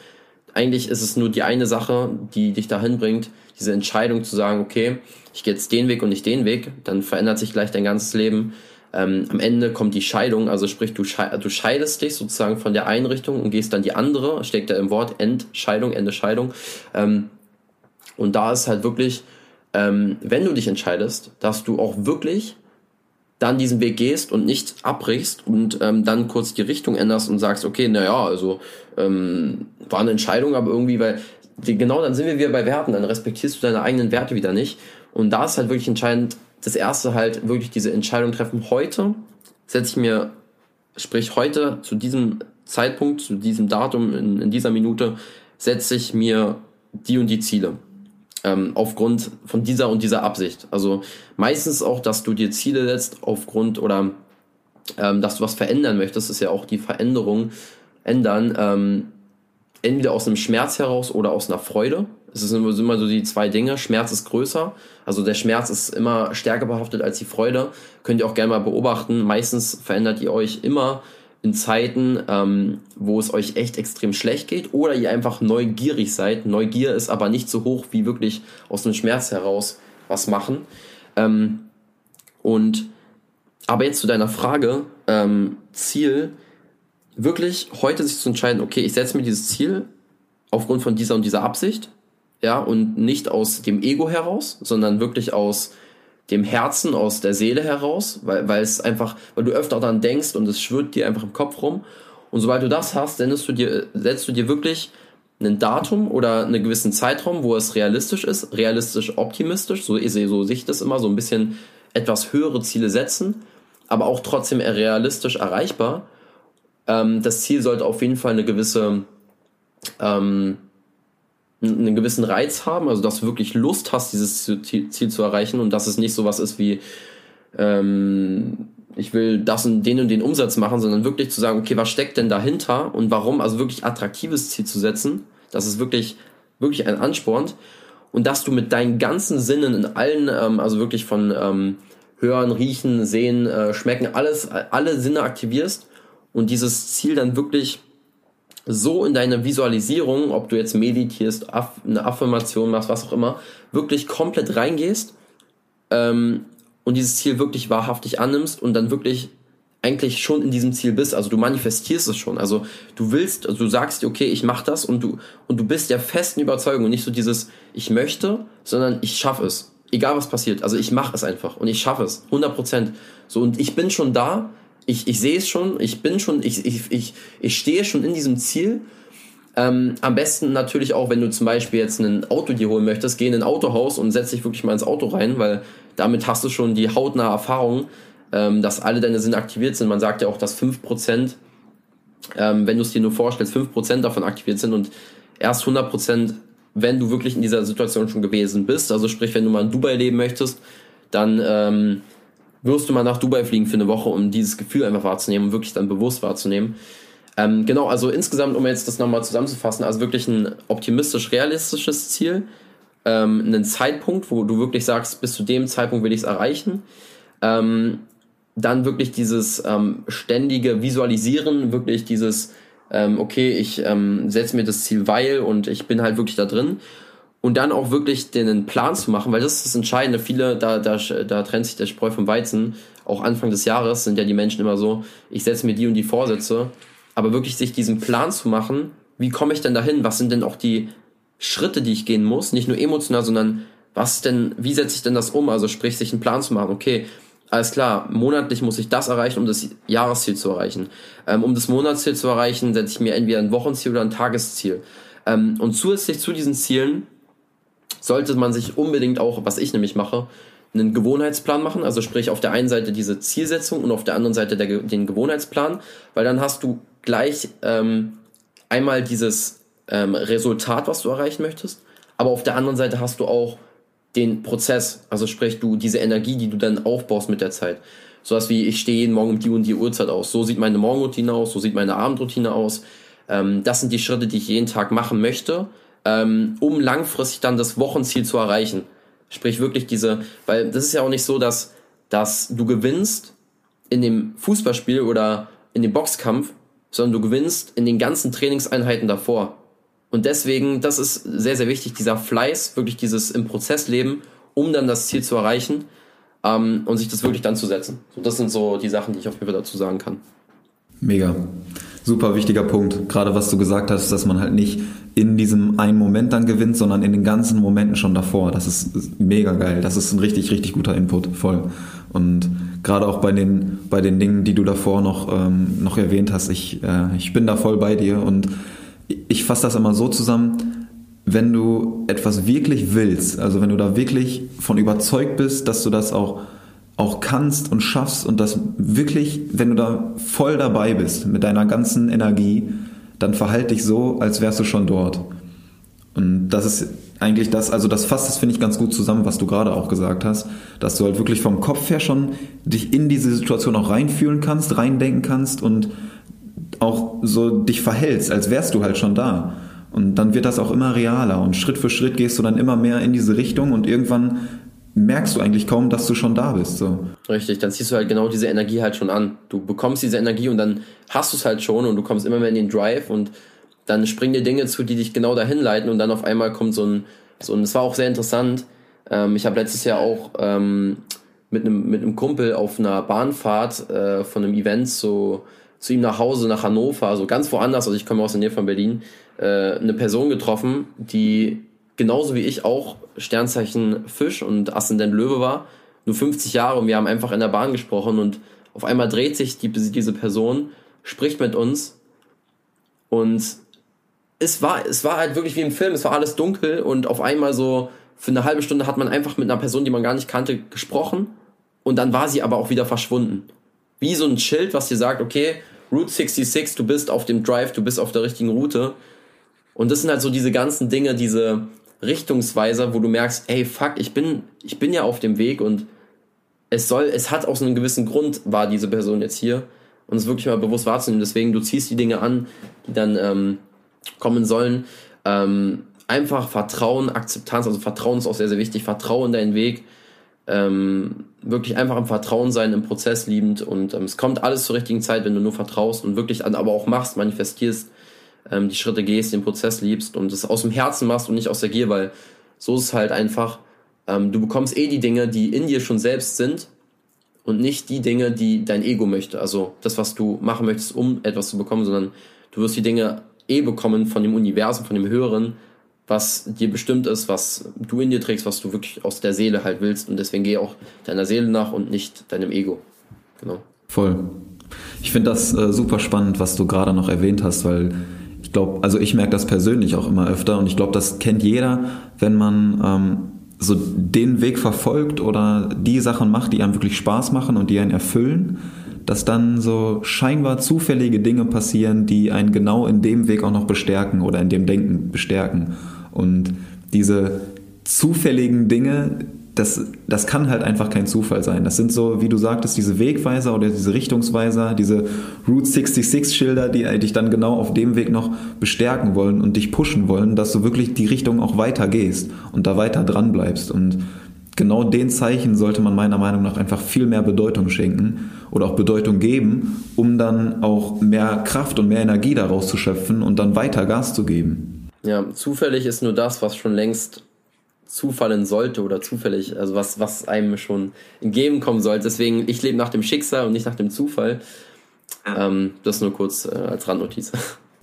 Eigentlich ist es nur die eine Sache, die dich dahin bringt, diese Entscheidung zu sagen, okay, ich gehe jetzt den Weg und nicht den Weg, dann verändert sich gleich dein ganzes Leben ähm, am Ende kommt die Scheidung, also sprich, du, schei du scheidest dich sozusagen von der Einrichtung und gehst dann die andere, steckt da im Wort Endscheidung, Ende Scheidung. Ähm, und da ist halt wirklich, ähm, wenn du dich entscheidest, dass du auch wirklich dann diesen Weg gehst und nicht abbrichst und ähm, dann kurz die Richtung änderst und sagst, okay, naja, also ähm, war eine Entscheidung, aber irgendwie, weil die, genau dann sind wir wieder bei Werten, dann respektierst du deine eigenen Werte wieder nicht. Und da ist halt wirklich entscheidend, das erste halt wirklich diese Entscheidung treffen. Heute setze ich mir, sprich heute zu diesem Zeitpunkt, zu diesem Datum, in, in dieser Minute, setze ich mir die und die Ziele. Ähm, aufgrund von dieser und dieser Absicht. Also meistens auch, dass du dir Ziele setzt aufgrund oder ähm, dass du was verändern möchtest, ist ja auch die Veränderung ändern, ähm, entweder aus einem Schmerz heraus oder aus einer Freude. Es sind immer so die zwei Dinge. Schmerz ist größer. Also der Schmerz ist immer stärker behaftet als die Freude. Könnt ihr auch gerne mal beobachten. Meistens verändert ihr euch immer in Zeiten, ähm, wo es euch echt extrem schlecht geht oder ihr einfach neugierig seid. Neugier ist aber nicht so hoch wie wirklich aus dem Schmerz heraus was machen. Ähm, und aber jetzt zu deiner Frage, ähm, Ziel, wirklich heute sich zu entscheiden, okay, ich setze mir dieses Ziel aufgrund von dieser und dieser Absicht ja, und nicht aus dem Ego heraus, sondern wirklich aus dem Herzen, aus der Seele heraus, weil, weil es einfach, weil du öfter daran denkst und es schwirrt dir einfach im Kopf rum. Und sobald du das hast, setzt du dir, setzt du dir wirklich ein Datum oder einen gewissen Zeitraum, wo es realistisch ist, realistisch optimistisch, so, so sehe ich das immer, so ein bisschen etwas höhere Ziele setzen, aber auch trotzdem realistisch erreichbar. Ähm, das Ziel sollte auf jeden Fall eine gewisse ähm, einen gewissen Reiz haben, also dass du wirklich Lust hast, dieses Ziel zu erreichen und dass es nicht so was ist wie, ähm, ich will das und den und den Umsatz machen, sondern wirklich zu sagen, okay, was steckt denn dahinter und warum, also wirklich attraktives Ziel zu setzen, das ist wirklich, wirklich ein Ansporn. Und dass du mit deinen ganzen Sinnen in allen, ähm, also wirklich von ähm, Hören, Riechen, Sehen, äh, Schmecken, alles, alle Sinne aktivierst und dieses Ziel dann wirklich so in deine Visualisierung, ob du jetzt meditierst, eine Affirmation machst, was auch immer, wirklich komplett reingehst ähm, und dieses Ziel wirklich wahrhaftig annimmst und dann wirklich eigentlich schon in diesem Ziel bist. Also du manifestierst es schon. Also du willst, also du sagst okay, ich mach das und du und du bist der festen Überzeugung und nicht so dieses ich möchte, sondern ich schaffe es. Egal was passiert. Also ich mache es einfach und ich schaffe es. 100 Prozent. So und ich bin schon da ich, ich sehe es schon, ich bin schon, ich, ich, ich, ich stehe schon in diesem Ziel Ähm, am besten natürlich auch, wenn du zum Beispiel jetzt ein Auto dir holen möchtest, geh in ein Autohaus und setz dich wirklich mal ins Auto rein, weil damit hast du schon die hautnahe Erfahrung, ähm, dass alle deine Sinne aktiviert sind. Man sagt ja auch, dass 5%, ähm, wenn du es dir nur vorstellst, 5% davon aktiviert sind und erst 100%, wenn du wirklich in dieser Situation schon gewesen bist. Also sprich, wenn du mal in Dubai leben möchtest, dann ähm, wirst du mal nach Dubai fliegen für eine Woche, um dieses Gefühl einfach wahrzunehmen und wirklich dann bewusst wahrzunehmen. Ähm, genau, also insgesamt, um jetzt das nochmal zusammenzufassen, also wirklich ein optimistisch-realistisches Ziel, ähm, einen Zeitpunkt, wo du wirklich sagst, bis zu dem Zeitpunkt will ich es erreichen. Ähm, dann wirklich dieses ähm, ständige Visualisieren, wirklich dieses, ähm, okay, ich ähm, setze mir das Ziel, weil und ich bin halt wirklich da drin. Und dann auch wirklich den Plan zu machen, weil das ist das Entscheidende. Viele, da, da, da trennt sich der Spreu vom Weizen. Auch Anfang des Jahres sind ja die Menschen immer so, ich setze mir die und die Vorsätze. Aber wirklich sich diesen Plan zu machen, wie komme ich denn dahin? Was sind denn auch die Schritte, die ich gehen muss? Nicht nur emotional, sondern was denn, wie setze ich denn das um? Also sprich, sich einen Plan zu machen. Okay, alles klar, monatlich muss ich das erreichen, um das Jahresziel zu erreichen. Ähm, um das Monatsziel zu erreichen, setze ich mir entweder ein Wochenziel oder ein Tagesziel. Ähm, und zusätzlich zu diesen Zielen sollte man sich unbedingt auch, was ich nämlich mache, einen Gewohnheitsplan machen. Also sprich auf der einen Seite diese Zielsetzung und auf der anderen Seite der, den Gewohnheitsplan, weil dann hast du gleich ähm, einmal dieses ähm, Resultat, was du erreichen möchtest, aber auf der anderen Seite hast du auch den Prozess, also sprich du diese Energie, die du dann aufbaust mit der Zeit. Sowas wie, ich stehe jeden Morgen um die und die Uhrzeit aus. So sieht meine Morgenroutine aus, so sieht meine Abendroutine aus. Ähm, das sind die Schritte, die ich jeden Tag machen möchte, ähm, um langfristig dann das Wochenziel zu erreichen. Sprich wirklich diese, weil das ist ja auch nicht so, dass, dass du gewinnst in dem Fußballspiel oder in dem Boxkampf, sondern du gewinnst in den ganzen Trainingseinheiten davor. Und deswegen, das ist sehr, sehr wichtig, dieser Fleiß, wirklich dieses im Prozess leben, um dann das Ziel zu erreichen ähm, und sich das wirklich dann zu setzen. So, das sind so die Sachen, die ich auf jeden Fall dazu sagen kann. Mega. Super wichtiger Punkt. Gerade was du gesagt hast, dass man halt nicht in diesem einen Moment dann gewinnt, sondern in den ganzen Momenten schon davor. Das ist mega geil. Das ist ein richtig, richtig guter Input. Voll. Und gerade auch bei den, bei den Dingen, die du davor noch, ähm, noch erwähnt hast, ich, äh, ich bin da voll bei dir und ich fasse das immer so zusammen, wenn du etwas wirklich willst, also wenn du da wirklich von überzeugt bist, dass du das auch, auch kannst und schaffst und das wirklich, wenn du da voll dabei bist mit deiner ganzen Energie, dann verhalte dich so, als wärst du schon dort. Und das ist eigentlich das, also das fasst das finde ich ganz gut zusammen, was du gerade auch gesagt hast, dass du halt wirklich vom Kopf her schon dich in diese Situation auch reinfühlen kannst, reindenken kannst und auch so dich verhältst, als wärst du halt schon da. Und dann wird das auch immer realer und Schritt für Schritt gehst du dann immer mehr in diese Richtung und irgendwann merkst du eigentlich kaum, dass du schon da bist. So. Richtig, dann ziehst du halt genau diese Energie halt schon an. Du bekommst diese Energie und dann hast du es halt schon und du kommst immer mehr in den Drive und dann springen dir Dinge zu, die dich genau dahin leiten und dann auf einmal kommt so ein, so ein, es war auch sehr interessant. Ähm, ich habe letztes Jahr auch ähm, mit einem mit einem Kumpel auf einer Bahnfahrt äh, von einem Event so zu ihm nach Hause, nach Hannover, also ganz woanders, also ich komme aus der Nähe von Berlin, äh, eine Person getroffen, die genauso wie ich auch Sternzeichen Fisch und Aszendent Löwe war, nur 50 Jahre und wir haben einfach in der Bahn gesprochen und auf einmal dreht sich die, diese Person, spricht mit uns. Und es war, es war halt wirklich wie im Film, es war alles dunkel und auf einmal so für eine halbe Stunde hat man einfach mit einer Person, die man gar nicht kannte, gesprochen. Und dann war sie aber auch wieder verschwunden. Wie so ein Schild, was dir sagt, okay, Route 66, du bist auf dem Drive, du bist auf der richtigen Route. Und das sind halt so diese ganzen Dinge, diese Richtungsweiser, wo du merkst, ey, fuck, ich bin, ich bin ja auf dem Weg und es soll, es hat aus einem gewissen Grund, war diese Person jetzt hier. Und es wirklich mal bewusst wahrzunehmen. Deswegen, du ziehst die Dinge an, die dann ähm, kommen sollen. Ähm, einfach Vertrauen, Akzeptanz, also Vertrauen ist auch sehr, sehr wichtig. Vertrauen in deinen Weg ähm, wirklich einfach im Vertrauen sein, im Prozess liebend und ähm, es kommt alles zur richtigen Zeit, wenn du nur vertraust und wirklich aber auch machst, manifestierst, ähm, die Schritte gehst, den Prozess liebst und es aus dem Herzen machst und nicht aus der Gier, weil so ist es halt einfach, ähm, du bekommst eh die Dinge, die in dir schon selbst sind und nicht die Dinge, die dein Ego möchte. Also das, was du machen möchtest, um etwas zu bekommen, sondern du wirst die Dinge eh bekommen von dem Universum, von dem Höheren, was dir bestimmt ist, was du in dir trägst, was du wirklich aus der Seele halt willst. Und deswegen geh auch deiner Seele nach und nicht deinem Ego. Genau. Voll. Ich finde das äh, super spannend, was du gerade noch erwähnt hast, weil ich glaube, also ich merke das persönlich auch immer öfter und ich glaube, das kennt jeder, wenn man ähm, so den Weg verfolgt oder die Sachen macht, die einem wirklich Spaß machen und die einen erfüllen, dass dann so scheinbar zufällige Dinge passieren, die einen genau in dem Weg auch noch bestärken oder in dem Denken bestärken. Und diese zufälligen Dinge, das, das kann halt einfach kein Zufall sein. Das sind so, wie du sagtest, diese Wegweiser oder diese Richtungsweiser, diese Route 66 Schilder, die dich dann genau auf dem Weg noch bestärken wollen und dich pushen wollen, dass du wirklich die Richtung auch weiter gehst und da weiter dran bleibst. Und genau den Zeichen sollte man meiner Meinung nach einfach viel mehr Bedeutung schenken oder auch Bedeutung geben, um dann auch mehr Kraft und mehr Energie daraus zu schöpfen und dann weiter Gas zu geben. Ja, zufällig ist nur das, was schon längst zufallen sollte oder zufällig, also was, was einem schon entgegenkommen sollte. Deswegen, ich lebe nach dem Schicksal und nicht nach dem Zufall. Ähm, das nur kurz äh, als Randnotiz.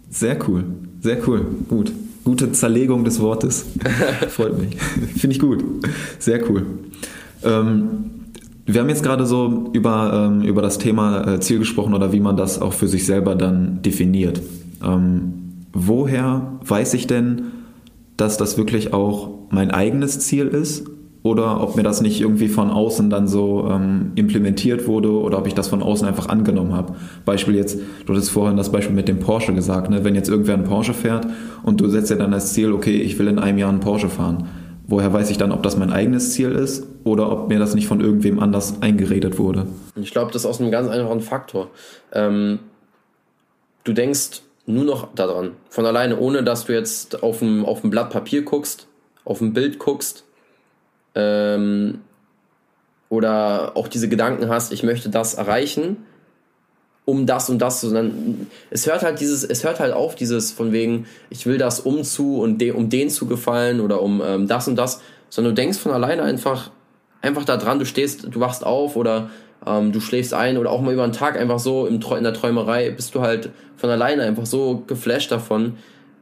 Sehr cool, sehr cool, gut. Gute Zerlegung des Wortes. Freut mich. Finde ich gut. Sehr cool. Ähm, wir haben jetzt gerade so über, ähm, über das Thema äh, Ziel gesprochen oder wie man das auch für sich selber dann definiert. Ähm, woher weiß ich denn, dass das wirklich auch mein eigenes Ziel ist oder ob mir das nicht irgendwie von außen dann so ähm, implementiert wurde oder ob ich das von außen einfach angenommen habe. Beispiel jetzt, du hattest vorhin das Beispiel mit dem Porsche gesagt, ne? wenn jetzt irgendwer einen Porsche fährt und du setzt dir dann als Ziel, okay, ich will in einem Jahr einen Porsche fahren. Woher weiß ich dann, ob das mein eigenes Ziel ist oder ob mir das nicht von irgendwem anders eingeredet wurde? Ich glaube, das ist aus einem ganz einfachen Faktor. Ähm, du denkst nur noch daran, von alleine, ohne dass du jetzt auf ein, auf ein Blatt Papier guckst, auf ein Bild guckst ähm, oder auch diese Gedanken hast, ich möchte das erreichen, um das und das, sondern es hört halt dieses, es hört halt auf, dieses von wegen, ich will das um zu und de, um den zu gefallen oder um ähm, das und das, sondern du denkst von alleine einfach, einfach da dran, du stehst, du wachst auf oder ähm, du schläfst ein oder auch mal über einen Tag einfach so im, in der Träumerei bist du halt von alleine einfach so geflasht davon,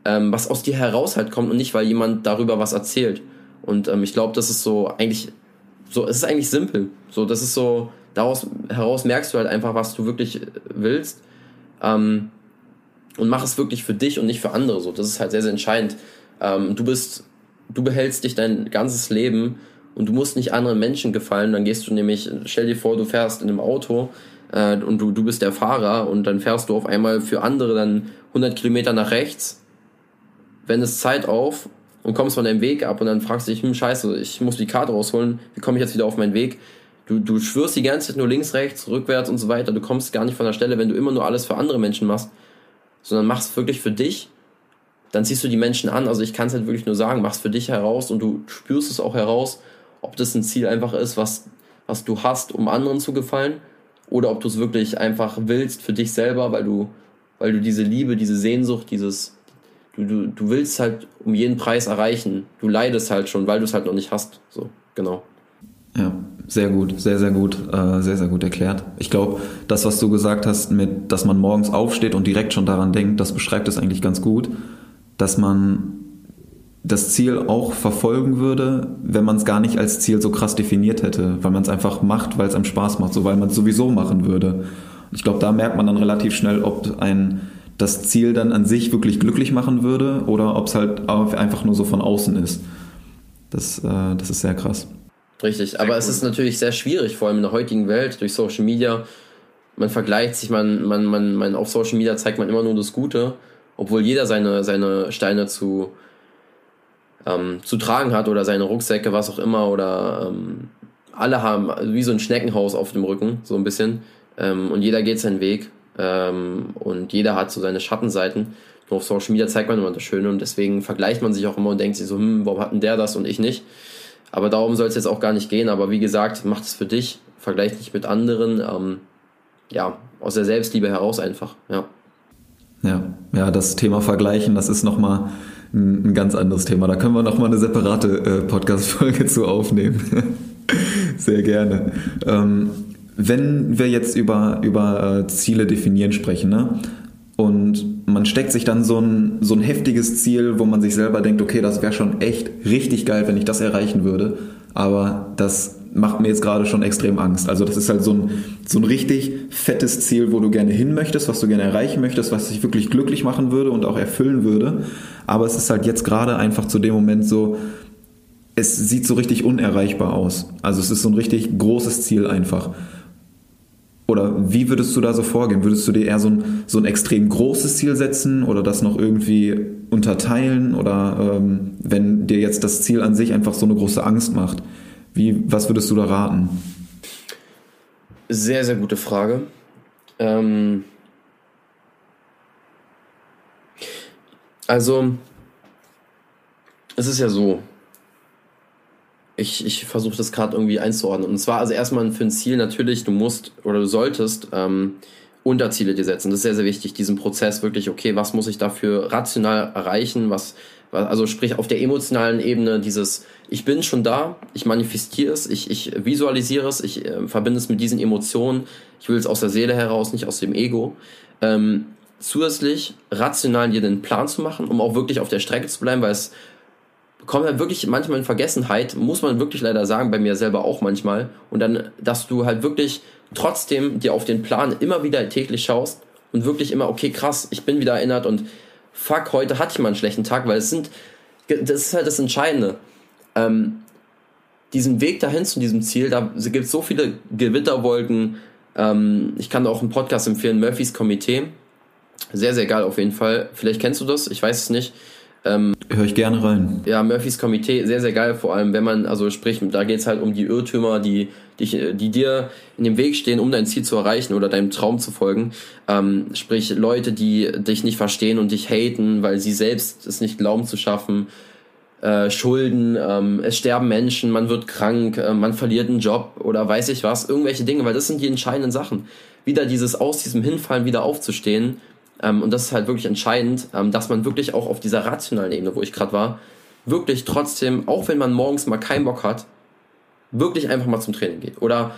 ähm, was aus dir heraus halt kommt und nicht, weil jemand darüber was erzählt. Und ähm, ich glaube, das ist so eigentlich, so, es ist eigentlich simpel. So, das ist so, daraus heraus merkst du halt einfach, was du wirklich willst. Ähm, und mach es wirklich für dich und nicht für andere. So, das ist halt sehr, sehr entscheidend. Ähm, du bist, du behältst dich dein ganzes Leben und du musst nicht anderen Menschen gefallen. Dann gehst du nämlich, stell dir vor, du fährst in einem Auto äh, und du, du bist der Fahrer und dann fährst du auf einmal für andere dann 100 Kilometer nach rechts, wendest Zeit auf und kommst von deinem Weg ab und dann fragst du dich, hm, scheiße, ich muss die Karte rausholen, wie komme ich jetzt wieder auf meinen Weg? Du, du schwörst die ganze Zeit nur links, rechts, rückwärts und so weiter. Du kommst gar nicht von der Stelle, wenn du immer nur alles für andere Menschen machst, sondern machst wirklich für dich. Dann ziehst du die Menschen an. Also ich kann es halt wirklich nur sagen, machst für dich heraus und du spürst es auch heraus, ob das ein Ziel einfach ist, was, was du hast, um anderen zu gefallen, oder ob du es wirklich einfach willst für dich selber, weil du, weil du diese Liebe, diese Sehnsucht, dieses, du, du, du willst halt um jeden Preis erreichen. Du leidest halt schon, weil du es halt noch nicht hast. So, genau. Ja, sehr gut, sehr, sehr gut, äh, sehr, sehr gut erklärt. Ich glaube, das, was du gesagt hast, mit, dass man morgens aufsteht und direkt schon daran denkt, das beschreibt es eigentlich ganz gut, dass man das Ziel auch verfolgen würde, wenn man es gar nicht als Ziel so krass definiert hätte, weil man es einfach macht, weil es einem Spaß macht, so weil man es sowieso machen würde. Ich glaube, da merkt man dann relativ schnell, ob ein das Ziel dann an sich wirklich glücklich machen würde oder ob es halt einfach nur so von außen ist. Das, äh, das ist sehr krass. Richtig, aber es ist natürlich sehr schwierig, vor allem in der heutigen Welt, durch Social Media. Man vergleicht sich, man, man, man, man auf Social Media zeigt man immer nur das Gute, obwohl jeder seine, seine Steine zu, ähm, zu tragen hat oder seine Rucksäcke, was auch immer, oder ähm, alle haben wie so ein Schneckenhaus auf dem Rücken, so ein bisschen. Ähm, und jeder geht seinen Weg. Ähm, und jeder hat so seine Schattenseiten. Nur auf Social Media zeigt man immer das Schöne und deswegen vergleicht man sich auch immer und denkt sich so, hm, warum hat denn der das und ich nicht? Aber darum soll es jetzt auch gar nicht gehen. Aber wie gesagt, macht es für dich, vergleich dich mit anderen. Ähm, ja, aus der Selbstliebe heraus einfach. Ja. Ja, ja, das Thema Vergleichen, das ist nochmal ein, ganz anderes Thema. Da können wir nochmal eine separate äh, Podcast-Folge zu aufnehmen. Sehr gerne. Ähm, wenn wir jetzt über, über äh, Ziele definieren sprechen, ne? Und man steckt sich dann so ein, so ein heftiges Ziel, wo man sich selber denkt, okay, das wäre schon echt richtig geil, wenn ich das erreichen würde. Aber das macht mir jetzt gerade schon extrem Angst. Also das ist halt so ein, so ein richtig fettes Ziel, wo du gerne hin möchtest, was du gerne erreichen möchtest, was dich wirklich glücklich machen würde und auch erfüllen würde. Aber es ist halt jetzt gerade einfach zu dem Moment so, es sieht so richtig unerreichbar aus. Also es ist so ein richtig großes Ziel einfach. Oder wie würdest du da so vorgehen? Würdest du dir eher so ein, so ein extrem großes Ziel setzen oder das noch irgendwie unterteilen? Oder ähm, wenn dir jetzt das Ziel an sich einfach so eine große Angst macht, wie, was würdest du da raten? Sehr, sehr gute Frage. Ähm also, es ist ja so, ich, ich versuche das gerade irgendwie einzuordnen. Und zwar also erstmal für ein Ziel natürlich, du musst oder du solltest ähm, Unterziele dir setzen. Das ist sehr, sehr wichtig, diesen Prozess wirklich, okay, was muss ich dafür rational erreichen, was, also sprich auf der emotionalen Ebene dieses, ich bin schon da, ich manifestiere es, ich, ich visualisiere es, ich äh, verbinde es mit diesen Emotionen, ich will es aus der Seele heraus, nicht aus dem Ego. Ähm, zusätzlich rational dir den Plan zu machen, um auch wirklich auf der Strecke zu bleiben, weil es kommt halt wirklich manchmal in Vergessenheit, muss man wirklich leider sagen, bei mir selber auch manchmal. Und dann, dass du halt wirklich trotzdem dir auf den Plan immer wieder täglich schaust und wirklich immer, okay, krass, ich bin wieder erinnert und fuck, heute hatte ich mal einen schlechten Tag, weil es sind, das ist halt das Entscheidende. Ähm, diesen Weg dahin zu diesem Ziel, da gibt es so viele Gewitterwolken. Ähm, ich kann auch einen Podcast empfehlen, Murphys Komitee. Sehr, sehr geil auf jeden Fall. Vielleicht kennst du das, ich weiß es nicht. Ähm, Höre ich gerne rein. Ja, Murphys Komitee, sehr, sehr geil, vor allem, wenn man, also sprich, da geht es halt um die Irrtümer, die, die, die dir in dem Weg stehen, um dein Ziel zu erreichen oder deinem Traum zu folgen. Ähm, sprich, Leute, die dich nicht verstehen und dich haten, weil sie selbst es nicht glauben zu schaffen. Äh, Schulden, ähm, es sterben Menschen, man wird krank, äh, man verliert einen Job oder weiß ich was, irgendwelche Dinge, weil das sind die entscheidenden Sachen. Wieder dieses aus diesem Hinfallen wieder aufzustehen ähm, und das ist halt wirklich entscheidend, ähm, dass man wirklich auch auf dieser rationalen Ebene, wo ich gerade war, wirklich trotzdem, auch wenn man morgens mal keinen Bock hat, wirklich einfach mal zum Training geht. Oder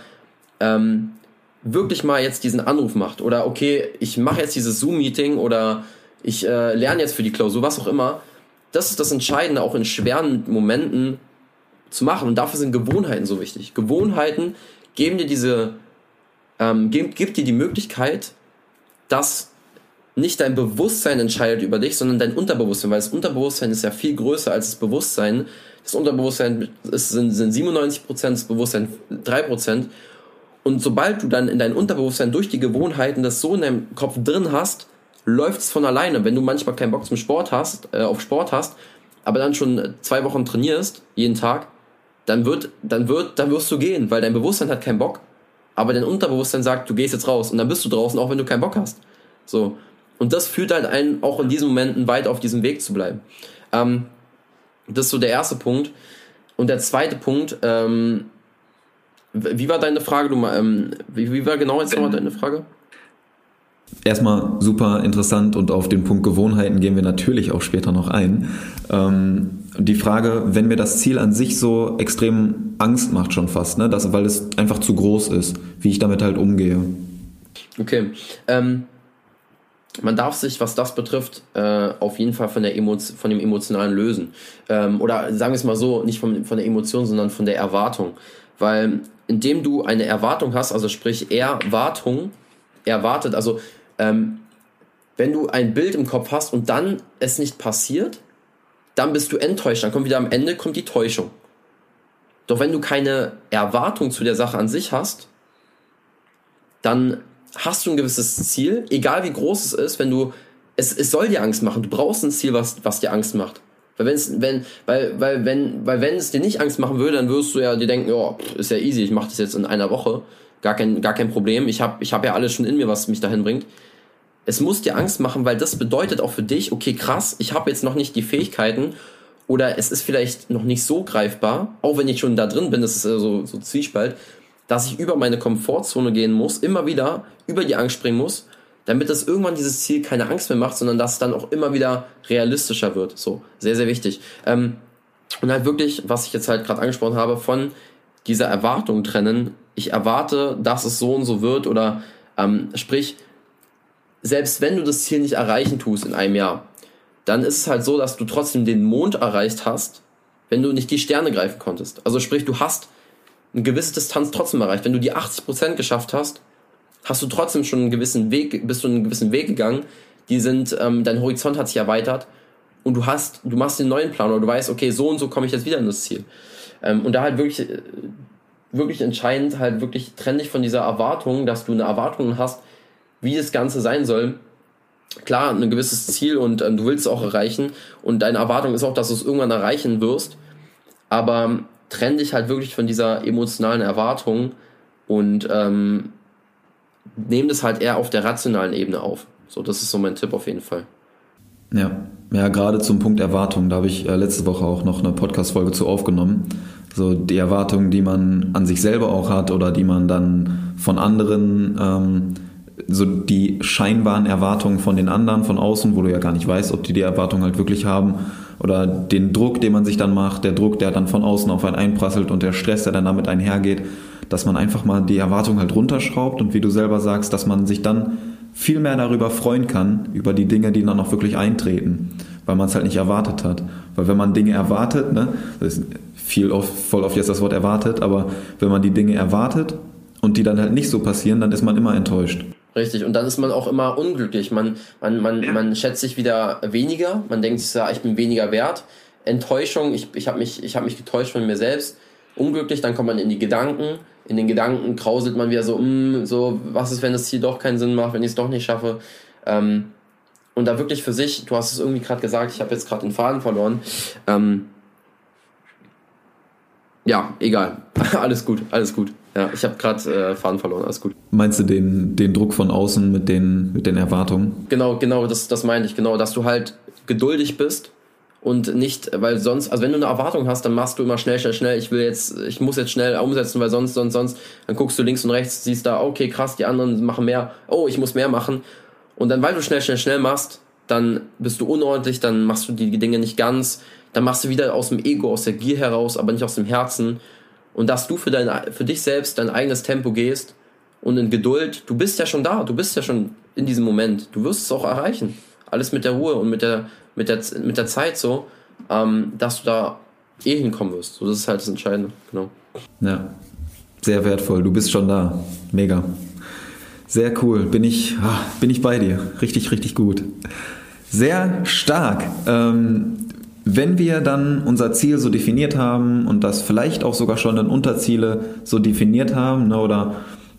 ähm, wirklich mal jetzt diesen Anruf macht. Oder okay, ich mache jetzt dieses Zoom-Meeting oder ich äh, lerne jetzt für die Klausur, was auch immer. Das ist das Entscheidende, auch in schweren Momenten zu machen. Und dafür sind Gewohnheiten so wichtig. Gewohnheiten geben dir diese, ähm, gibt, gibt dir die Möglichkeit, dass nicht dein Bewusstsein entscheidet über dich, sondern dein Unterbewusstsein, weil das Unterbewusstsein ist ja viel größer als das Bewusstsein. Das Unterbewusstsein ist, sind, sind 97 Prozent, das Bewusstsein 3 Prozent. Und sobald du dann in dein Unterbewusstsein durch die Gewohnheiten das so in deinem Kopf drin hast, läuft es von alleine. Wenn du manchmal keinen Bock zum Sport hast, äh, auf Sport hast, aber dann schon zwei Wochen trainierst, jeden Tag, dann wird, dann wird, dann wirst du gehen, weil dein Bewusstsein hat keinen Bock, aber dein Unterbewusstsein sagt, du gehst jetzt raus und dann bist du draußen, auch wenn du keinen Bock hast. So. Und das führt halt einen auch in diesen Momenten weit auf diesem Weg zu bleiben. Ähm, das ist so der erste Punkt. Und der zweite Punkt, ähm, wie war deine Frage? Du, ähm, wie, wie war genau jetzt nochmal deine Frage? Erstmal super interessant und auf den Punkt Gewohnheiten gehen wir natürlich auch später noch ein. Ähm, die Frage, wenn mir das Ziel an sich so extrem Angst macht schon fast, ne, das, weil es einfach zu groß ist, wie ich damit halt umgehe. Okay. Ähm, man darf sich, was das betrifft, äh, auf jeden Fall von, der Emo von dem Emotionalen lösen. Ähm, oder sagen wir es mal so, nicht von, von der Emotion, sondern von der Erwartung. Weil indem du eine Erwartung hast, also sprich Erwartung, erwartet, also ähm, wenn du ein Bild im Kopf hast und dann es nicht passiert, dann bist du enttäuscht. Dann kommt wieder am Ende kommt die Täuschung. Doch wenn du keine Erwartung zu der Sache an sich hast, dann hast du ein gewisses Ziel, egal wie groß es ist, wenn du, es, es soll dir Angst machen, du brauchst ein Ziel, was, was dir Angst macht. Weil, wenn's, wenn, weil, weil, wenn, weil wenn es dir nicht Angst machen würde, dann würdest du ja dir denken, ja, ist ja easy, ich mache das jetzt in einer Woche, gar kein, gar kein Problem, ich habe ich hab ja alles schon in mir, was mich dahin bringt. Es muss dir Angst machen, weil das bedeutet auch für dich, okay, krass, ich habe jetzt noch nicht die Fähigkeiten oder es ist vielleicht noch nicht so greifbar, auch wenn ich schon da drin bin, das ist so, so Zwiespalt, dass ich über meine Komfortzone gehen muss, immer wieder über die Angst springen muss, damit das irgendwann dieses Ziel keine Angst mehr macht, sondern dass es dann auch immer wieder realistischer wird. So, sehr, sehr wichtig. Ähm, und halt wirklich, was ich jetzt halt gerade angesprochen habe, von dieser Erwartung trennen. Ich erwarte, dass es so und so wird oder ähm, sprich, selbst wenn du das Ziel nicht erreichen tust in einem Jahr, dann ist es halt so, dass du trotzdem den Mond erreicht hast, wenn du nicht die Sterne greifen konntest. Also sprich, du hast eine gewisse Distanz trotzdem erreicht. Wenn du die 80% geschafft hast, hast du trotzdem schon einen gewissen Weg, bist du einen gewissen Weg gegangen. Die sind, ähm, dein Horizont hat sich erweitert und du hast, du machst den neuen Plan oder du weißt, okay, so und so komme ich jetzt wieder in das Ziel. Ähm, und da halt wirklich, äh, wirklich entscheidend, halt wirklich trenn dich von dieser Erwartung, dass du eine Erwartung hast, wie das Ganze sein soll. Klar, ein gewisses Ziel und ähm, du willst es auch erreichen und deine Erwartung ist auch, dass du es irgendwann erreichen wirst. Aber trenn dich halt wirklich von dieser emotionalen Erwartung und ähm, nehm das halt eher auf der rationalen Ebene auf. So, das ist so mein Tipp auf jeden Fall. Ja, ja, gerade zum Punkt Erwartung, da habe ich äh, letzte Woche auch noch eine Podcast-Folge zu aufgenommen. So die Erwartungen, die man an sich selber auch hat oder die man dann von anderen, ähm, so die scheinbaren Erwartungen von den anderen von außen, wo du ja gar nicht weißt, ob die die Erwartungen halt wirklich haben oder den Druck, den man sich dann macht, der Druck, der dann von außen auf einen einprasselt und der Stress, der dann damit einhergeht, dass man einfach mal die Erwartung halt runterschraubt und wie du selber sagst, dass man sich dann viel mehr darüber freuen kann, über die Dinge, die dann auch wirklich eintreten, weil man es halt nicht erwartet hat. Weil wenn man Dinge erwartet, ne, das ist viel oft, voll oft jetzt das Wort erwartet, aber wenn man die Dinge erwartet und die dann halt nicht so passieren, dann ist man immer enttäuscht. Richtig, und dann ist man auch immer unglücklich. Man, man, man, ja. man schätzt sich wieder weniger, man denkt sich, ja, ich bin weniger wert. Enttäuschung, ich, ich habe mich, hab mich getäuscht von mir selbst. Unglücklich, dann kommt man in die Gedanken. In den Gedanken krauselt man wieder so, mm, so, was ist, wenn das Ziel doch keinen Sinn macht, wenn ich es doch nicht schaffe. Ähm, und da wirklich für sich, du hast es irgendwie gerade gesagt, ich habe jetzt gerade den Faden verloren. Ähm, ja, egal. alles gut, alles gut. Ja, ich habe gerade äh, Faden verloren, alles gut. Meinst du den, den Druck von außen mit den, mit den Erwartungen? Genau, genau, das, das meine ich, genau, dass du halt geduldig bist und nicht, weil sonst, also wenn du eine Erwartung hast, dann machst du immer schnell, schnell, schnell, ich will jetzt, ich muss jetzt schnell umsetzen, weil sonst, sonst, sonst, dann guckst du links und rechts, siehst da, okay, krass, die anderen machen mehr, oh, ich muss mehr machen. Und dann, weil du schnell, schnell, schnell machst, dann bist du unordentlich, dann machst du die Dinge nicht ganz, dann machst du wieder aus dem Ego, aus der Gier heraus, aber nicht aus dem Herzen und dass du für, dein, für dich selbst dein eigenes Tempo gehst und in Geduld, du bist ja schon da, du bist ja schon in diesem Moment, du wirst es auch erreichen. Alles mit der Ruhe und mit der, mit der, mit der Zeit so, ähm, dass du da eh hinkommen wirst. So, das ist halt das Entscheidende, genau. Ja, sehr wertvoll, du bist schon da. Mega. Sehr cool, bin ich, ah, bin ich bei dir. Richtig, richtig gut. Sehr stark. Ähm, wenn wir dann unser Ziel so definiert haben und das vielleicht auch sogar schon in Unterziele so definiert haben ne, oder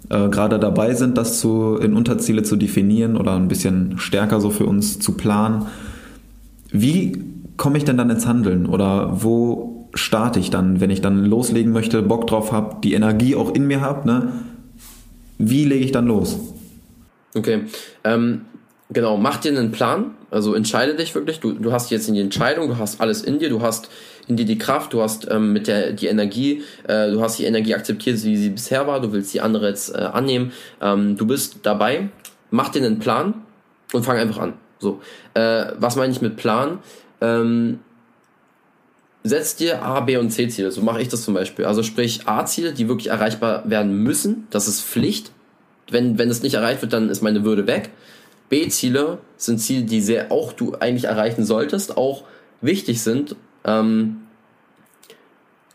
äh, gerade dabei sind, das zu, in Unterziele zu definieren oder ein bisschen stärker so für uns zu planen, wie komme ich denn dann ins Handeln? Oder wo starte ich dann, wenn ich dann loslegen möchte, Bock drauf habe, die Energie auch in mir habe, ne? wie lege ich dann los? Okay, ähm, genau, mach dir einen Plan, also entscheide dich wirklich, du, du hast jetzt in die Entscheidung, du hast alles in dir, du hast in dir die Kraft, du hast ähm, mit der die Energie, äh, du hast die Energie akzeptiert, wie sie bisher war, du willst die andere jetzt äh, annehmen, ähm, du bist dabei, mach dir einen Plan und fang einfach an. So, äh, was meine ich mit Plan? Ähm, setz dir A, B und C Ziele. So mache ich das zum Beispiel. Also sprich A-Ziele, die wirklich erreichbar werden müssen. Das ist Pflicht. Wenn, wenn es nicht erreicht wird, dann ist meine Würde weg. B-Ziele sind Ziele, die sehr auch du eigentlich erreichen solltest, auch wichtig sind. Ähm,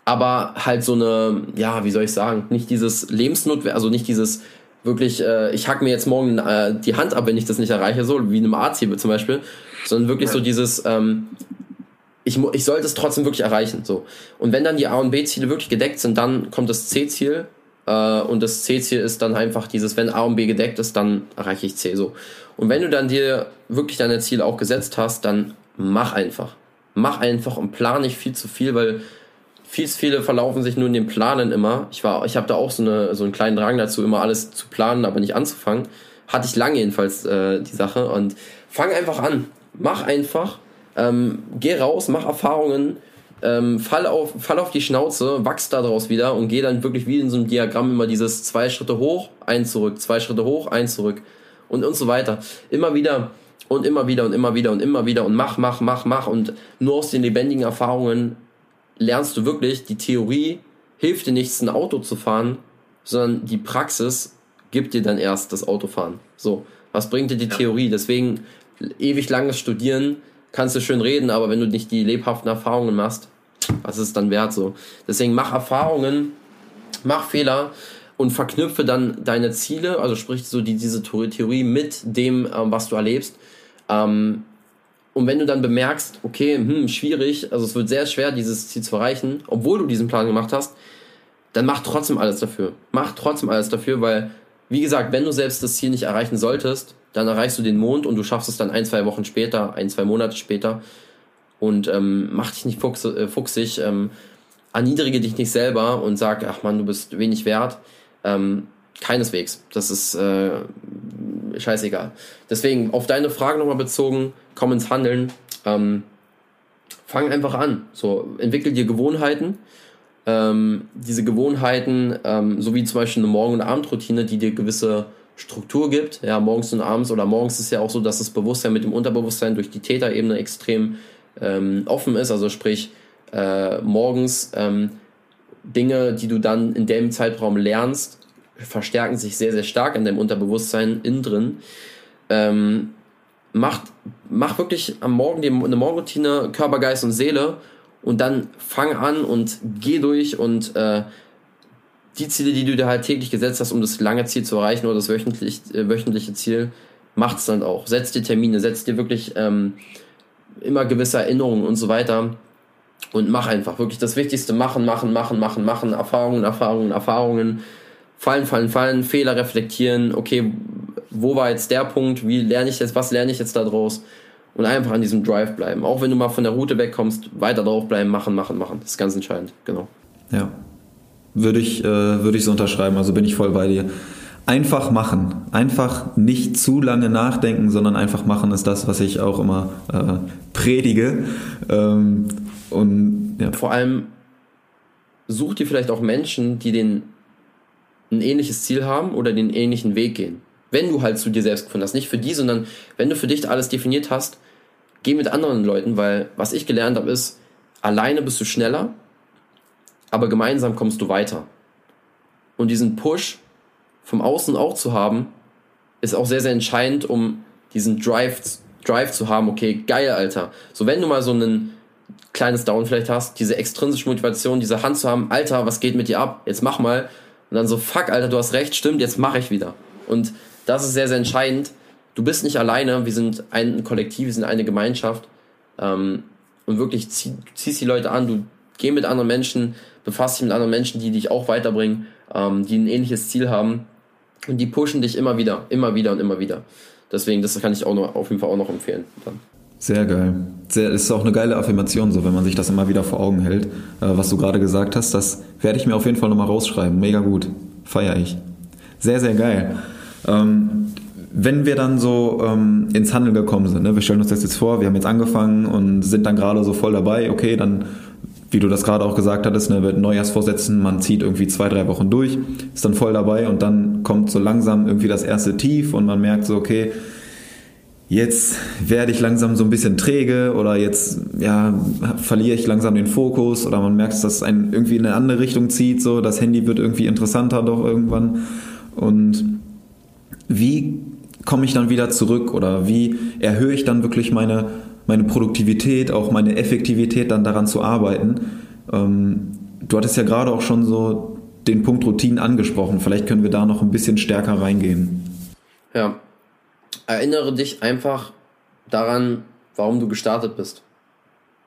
aber halt so eine, ja, wie soll ich sagen, nicht dieses Lebensnotwendig, also nicht dieses wirklich, äh, ich hack mir jetzt morgen äh, die Hand ab, wenn ich das nicht erreiche, so wie einem A-Ziel zum Beispiel, sondern wirklich ja. so dieses, ähm, ich, ich sollte es trotzdem wirklich erreichen. So. Und wenn dann die A- und B-Ziele wirklich gedeckt sind, dann kommt das C-Ziel. Äh, und das C-Ziel ist dann einfach dieses, wenn A und B gedeckt ist, dann erreiche ich C. So. Und wenn du dann dir wirklich deine Ziele auch gesetzt hast, dann mach einfach. Mach einfach und plan nicht viel zu viel, weil viel viele verlaufen sich nur in den Planen immer. Ich war, ich habe da auch so, eine, so einen kleinen Drang dazu, immer alles zu planen, aber nicht anzufangen. Hatte ich lange jedenfalls äh, die Sache. Und fang einfach an. Mach einfach. Ähm, geh raus, mach Erfahrungen, ähm, fall, auf, fall auf die Schnauze, wachs daraus wieder und geh dann wirklich wie in so einem Diagramm immer dieses zwei Schritte hoch, ein zurück, zwei Schritte hoch, ein zurück und, und so weiter. Immer wieder und immer wieder und immer wieder und immer wieder und mach, mach, mach, mach und nur aus den lebendigen Erfahrungen lernst du wirklich, die Theorie hilft dir nichts, ein Auto zu fahren, sondern die Praxis gibt dir dann erst das Autofahren. So, was bringt dir die ja. Theorie? Deswegen ewig langes Studieren, kannst du schön reden, aber wenn du nicht die lebhaften Erfahrungen machst, was ist es dann wert so? Deswegen mach Erfahrungen Mach Fehler und verknüpfe dann deine Ziele, also sprich so die, diese Theorie mit dem, ähm, was du erlebst. Ähm, und wenn du dann bemerkst, okay, hm, schwierig, also es wird sehr schwer, dieses Ziel zu erreichen, obwohl du diesen Plan gemacht hast, dann mach trotzdem alles dafür. Mach trotzdem alles dafür, weil, wie gesagt, wenn du selbst das Ziel nicht erreichen solltest, dann erreichst du den Mond und du schaffst es dann ein, zwei Wochen später, ein, zwei Monate später. Und ähm, mach dich nicht fuchs, äh, fuchsig, ähm, erniedrige dich nicht selber und sag, ach man, du bist wenig wert. Ähm, keineswegs. Das ist äh, scheißegal. Deswegen, auf deine Frage nochmal bezogen, komm ins Handeln. Ähm, fang einfach an. So, entwickel dir Gewohnheiten. Ähm, diese Gewohnheiten, ähm, so wie zum Beispiel eine Morgen- und Abendroutine, die dir gewisse Struktur gibt. Ja, morgens und abends oder morgens ist ja auch so, dass das Bewusstsein mit dem Unterbewusstsein durch die Täterebene extrem ähm, offen ist. Also sprich, äh, morgens ähm, Dinge, die du dann in dem Zeitraum lernst, verstärken sich sehr, sehr stark in deinem Unterbewusstsein innen drin. Ähm, mach, mach wirklich am Morgen die, eine Morgenroutine, Körper, Geist und Seele und dann fang an und geh durch und äh, die Ziele, die du dir halt täglich gesetzt hast, um das lange Ziel zu erreichen oder das wöchentlich, äh, wöchentliche Ziel, macht's dann auch. Setz dir Termine, setz dir wirklich ähm, immer gewisse Erinnerungen und so weiter und mach einfach wirklich das Wichtigste machen, machen, machen, machen, machen, Erfahrungen, Erfahrungen, Erfahrungen, fallen, fallen, fallen, Fehler reflektieren, okay, wo war jetzt der Punkt, wie lerne ich jetzt, was lerne ich jetzt daraus und einfach an diesem Drive bleiben. Auch wenn du mal von der Route wegkommst, weiter drauf bleiben, machen, machen, machen. Das ist ganz entscheidend, genau. Ja, würde ich, äh, würde ich so unterschreiben, also bin ich voll bei dir. Einfach machen. Einfach nicht zu lange nachdenken, sondern einfach machen ist das, was ich auch immer äh, predige. Ähm, und ja. Vor allem such dir vielleicht auch Menschen, die den ein ähnliches Ziel haben oder den ähnlichen Weg gehen. Wenn du halt zu dir selbst gefunden hast. Nicht für die, sondern wenn du für dich alles definiert hast, geh mit anderen Leuten, weil was ich gelernt habe, ist, alleine bist du schneller, aber gemeinsam kommst du weiter. Und diesen Push vom Außen auch zu haben, ist auch sehr, sehr entscheidend, um diesen Drive, Drive zu haben. Okay, geil, Alter. So, wenn du mal so ein kleines Down vielleicht hast, diese extrinsische Motivation, diese Hand zu haben, Alter, was geht mit dir ab? Jetzt mach mal. Und dann so, fuck, Alter, du hast recht, stimmt, jetzt mache ich wieder. Und das ist sehr, sehr entscheidend. Du bist nicht alleine, wir sind ein Kollektiv, wir sind eine Gemeinschaft. Ähm, und wirklich zieh, ziehst die Leute an, du geh mit anderen Menschen, befasst dich mit anderen Menschen, die dich auch weiterbringen, ähm, die ein ähnliches Ziel haben. Und die pushen dich immer wieder, immer wieder und immer wieder. Deswegen, das kann ich auch noch, auf jeden Fall auch noch empfehlen. Dann. Sehr geil. Sehr, ist auch eine geile Affirmation, so wenn man sich das immer wieder vor Augen hält, äh, was du gerade gesagt hast. Das werde ich mir auf jeden Fall nochmal rausschreiben. Mega gut. Feier ich. Sehr, sehr geil. Ähm, wenn wir dann so ähm, ins Handeln gekommen sind, ne, wir stellen uns das jetzt vor, wir haben jetzt angefangen und sind dann gerade so voll dabei, okay, dann, wie du das gerade auch gesagt hattest, ne, wird Neujahrsvorsätzen, man zieht irgendwie zwei, drei Wochen durch, ist dann voll dabei und dann kommt so langsam irgendwie das erste Tief und man merkt so, okay, jetzt werde ich langsam so ein bisschen träge oder jetzt ja, verliere ich langsam den Fokus oder man merkt, dass es einen irgendwie in eine andere Richtung zieht, so das Handy wird irgendwie interessanter doch irgendwann. Und wie komme ich dann wieder zurück oder wie erhöhe ich dann wirklich meine, meine Produktivität, auch meine Effektivität dann daran zu arbeiten? Ähm, du hattest ja gerade auch schon so den Punkt Routinen angesprochen. Vielleicht können wir da noch ein bisschen stärker reingehen. Ja, erinnere dich einfach daran, warum du gestartet bist.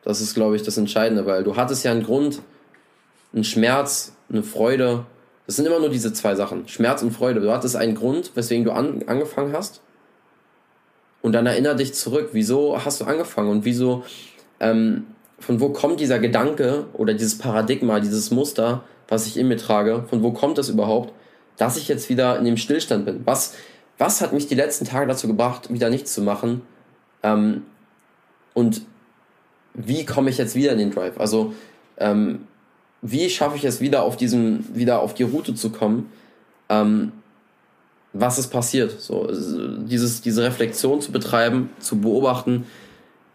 Das ist, glaube ich, das Entscheidende, weil du hattest ja einen Grund, einen Schmerz, eine Freude. Das sind immer nur diese zwei Sachen, Schmerz und Freude. Du hattest einen Grund, weswegen du an, angefangen hast. Und dann erinnere dich zurück, wieso hast du angefangen und wieso, ähm, von wo kommt dieser Gedanke oder dieses Paradigma, dieses Muster, was ich in mir trage, von wo kommt das überhaupt, dass ich jetzt wieder in dem Stillstand bin? Was, was hat mich die letzten Tage dazu gebracht, wieder nichts zu machen? Ähm, und wie komme ich jetzt wieder in den Drive? Also, ähm, wie schaffe ich es wieder auf diesen, wieder auf die Route zu kommen? Ähm, was ist passiert? So, dieses, diese Reflexion zu betreiben, zu beobachten,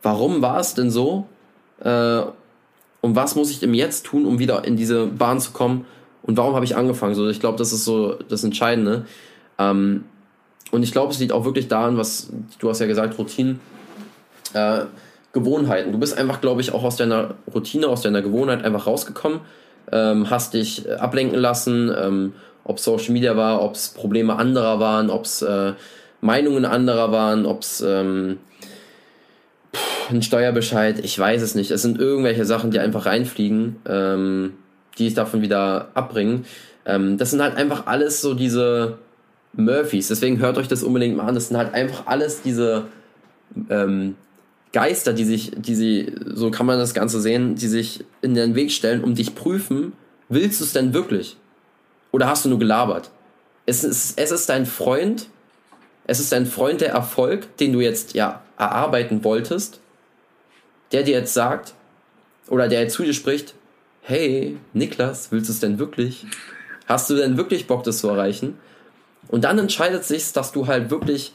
warum war es denn so? Äh, und was muss ich im Jetzt tun, um wieder in diese Bahn zu kommen? Und warum habe ich angefangen? So, ich glaube, das ist so das Entscheidende. Ähm, und ich glaube, es liegt auch wirklich daran, was du hast ja gesagt, Routinen, äh, Gewohnheiten. Du bist einfach, glaube ich, auch aus deiner Routine, aus deiner Gewohnheit einfach rausgekommen. ähm, hast dich äh, ablenken lassen, ähm, ob Social Media war, ob es Probleme anderer waren, ob es äh, Meinungen anderer waren, ob es ähm, ein Steuerbescheid, ich weiß es nicht. Es sind irgendwelche Sachen, die einfach reinfliegen, ähm, die es davon wieder abbringen. Ähm, das sind halt einfach alles so diese Murphys. Deswegen hört euch das unbedingt mal an. Das sind halt einfach alles diese ähm, Geister, die sich, die sie, so kann man das Ganze sehen, die sich in den Weg stellen, um dich prüfen, willst du es denn wirklich? Oder hast du nur gelabert? Es ist, es ist dein Freund, es ist dein Freund der Erfolg, den du jetzt ja erarbeiten wolltest, der dir jetzt sagt, oder der jetzt zu dir spricht, hey, Niklas, willst du es denn wirklich? Hast du denn wirklich Bock, das zu erreichen? Und dann entscheidet sich, dass du halt wirklich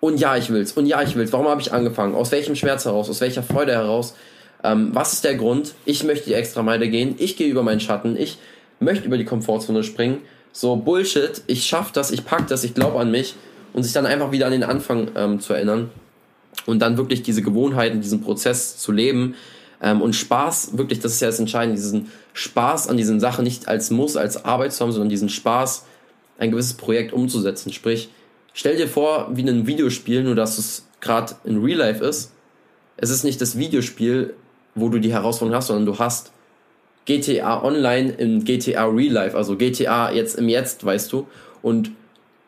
und ja, ich will's. Und ja, ich will's. Warum habe ich angefangen? Aus welchem Schmerz heraus? Aus welcher Freude heraus? Ähm, was ist der Grund? Ich möchte die extra Meile gehen. Ich gehe über meinen Schatten. Ich möchte über die Komfortzone springen. So Bullshit. Ich schaff das. Ich pack das. Ich glaube an mich. Und sich dann einfach wieder an den Anfang ähm, zu erinnern. Und dann wirklich diese Gewohnheiten, diesen Prozess zu leben. Ähm, und Spaß, wirklich, das ist ja das Entscheidende, diesen Spaß an diesen Sachen nicht als Muss, als Arbeit zu haben, sondern diesen Spaß, ein gewisses Projekt umzusetzen. Sprich, Stell dir vor, wie ein Videospiel, nur dass es gerade in Real Life ist. Es ist nicht das Videospiel, wo du die Herausforderung hast, sondern du hast GTA Online in GTA Real Life, also GTA jetzt im Jetzt, weißt du. Und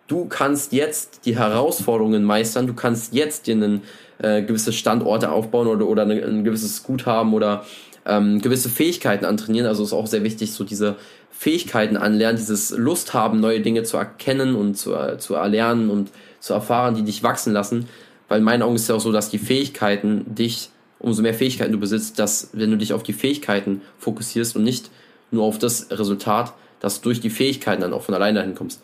du kannst jetzt die Herausforderungen meistern, du kannst jetzt dir einen, äh, gewisse Standorte aufbauen oder, oder ein, ein gewisses Guthaben oder ähm, gewisse Fähigkeiten antrainieren. Also ist auch sehr wichtig, so diese Fähigkeiten anlernen, dieses Lust haben, neue Dinge zu erkennen und zu, äh, zu erlernen und zu erfahren, die dich wachsen lassen. Weil in meinen Augen ist es ja auch so, dass die Fähigkeiten dich, umso mehr Fähigkeiten du besitzt, dass wenn du dich auf die Fähigkeiten fokussierst und nicht nur auf das Resultat, dass du durch die Fähigkeiten dann auch von alleine dahin kommst.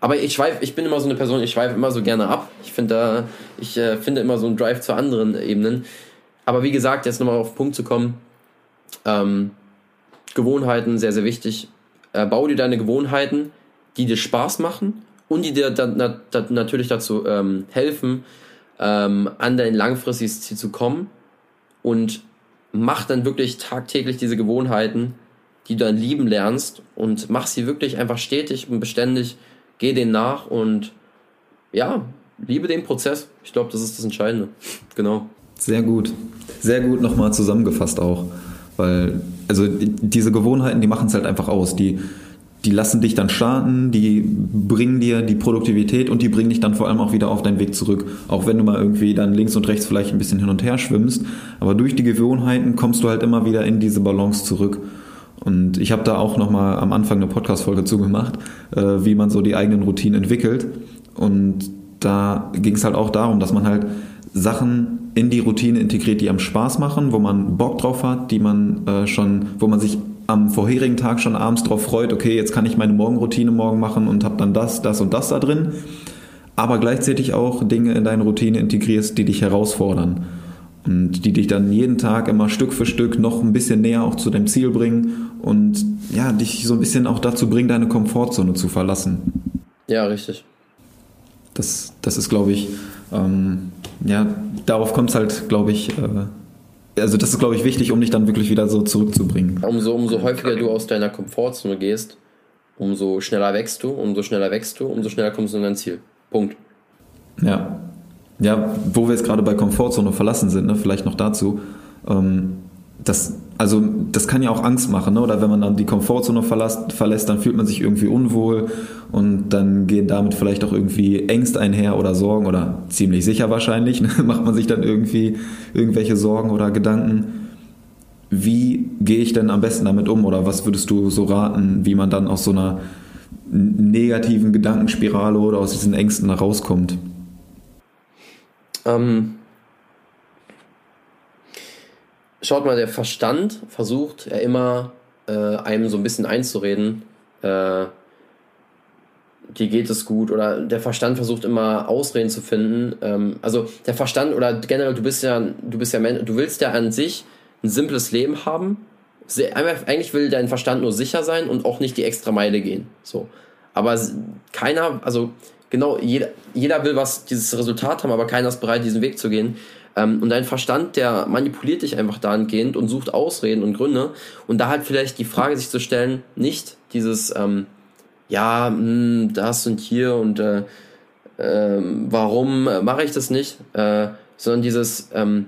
Aber ich schweife, ich bin immer so eine Person, ich schweife immer so gerne ab. Ich finde da, ich äh, finde immer so einen Drive zu anderen Ebenen. Aber wie gesagt, jetzt nochmal auf den Punkt zu kommen, ähm, Gewohnheiten sehr, sehr wichtig äh, bau dir deine Gewohnheiten, die dir Spaß machen und die dir dann na, da, natürlich dazu ähm, helfen, ähm, an dein langfristiges Ziel zu kommen und mach dann wirklich tagtäglich diese Gewohnheiten, die du dann lieben lernst und mach sie wirklich einfach stetig und beständig, geh denen nach und ja, liebe den Prozess. Ich glaube, das ist das Entscheidende. Genau. Sehr gut. Sehr gut nochmal zusammengefasst auch. Weil, also diese Gewohnheiten, die machen es halt einfach aus. Die, die lassen dich dann starten, die bringen dir die Produktivität und die bringen dich dann vor allem auch wieder auf deinen Weg zurück. Auch wenn du mal irgendwie dann links und rechts vielleicht ein bisschen hin und her schwimmst. Aber durch die Gewohnheiten kommst du halt immer wieder in diese Balance zurück. Und ich habe da auch nochmal am Anfang eine Podcast-Folge zugemacht, äh, wie man so die eigenen Routinen entwickelt. Und da ging es halt auch darum, dass man halt Sachen in die Routine integriert, die einem Spaß machen, wo man Bock drauf hat, die man äh, schon, wo man sich am vorherigen Tag schon abends drauf freut, okay, jetzt kann ich meine Morgenroutine morgen machen und habe dann das, das und das da drin. Aber gleichzeitig auch Dinge in deine Routine integrierst, die dich herausfordern und die dich dann jeden Tag immer Stück für Stück noch ein bisschen näher auch zu deinem Ziel bringen und ja, dich so ein bisschen auch dazu bringen, deine Komfortzone zu verlassen. Ja, richtig. Das, das ist, glaube ich, ähm, ja, darauf kommt es halt, glaube ich, äh, also das ist, glaube ich, wichtig, um dich dann wirklich wieder so zurückzubringen. Umso, umso häufiger du aus deiner Komfortzone gehst, umso schneller wächst du, umso schneller wächst du, umso schneller kommst du in dein Ziel. Punkt. Ja. Ja, wo wir jetzt gerade bei Komfortzone verlassen sind, ne, vielleicht noch dazu. Ähm, das, also das kann ja auch Angst machen, ne? oder wenn man dann die Komfortzone verlässt, verlässt, dann fühlt man sich irgendwie unwohl und dann gehen damit vielleicht auch irgendwie Ängste einher oder Sorgen oder ziemlich sicher wahrscheinlich, ne? macht man sich dann irgendwie irgendwelche Sorgen oder Gedanken. Wie gehe ich denn am besten damit um oder was würdest du so raten, wie man dann aus so einer negativen Gedankenspirale oder aus diesen Ängsten herauskommt? Ähm, schaut mal, der Verstand versucht ja immer äh, einem so ein bisschen einzureden, äh, dir geht es gut oder der Verstand versucht immer Ausreden zu finden. Ähm, also der Verstand oder generell, du bist ja, du bist ja, du willst ja an sich ein simples Leben haben. Eigentlich will dein Verstand nur sicher sein und auch nicht die extra Meile gehen. So. Aber keiner, also genau, jeder, jeder will was, dieses Resultat haben, aber keiner ist bereit, diesen Weg zu gehen. Ähm, und dein Verstand, der manipuliert dich einfach dahingehend und sucht Ausreden und Gründe. Und da halt vielleicht die Frage sich zu stellen, nicht dieses, ähm, ja, mh, hm, das und hier und äh, äh, warum mache ich das nicht, äh, sondern dieses, ähm,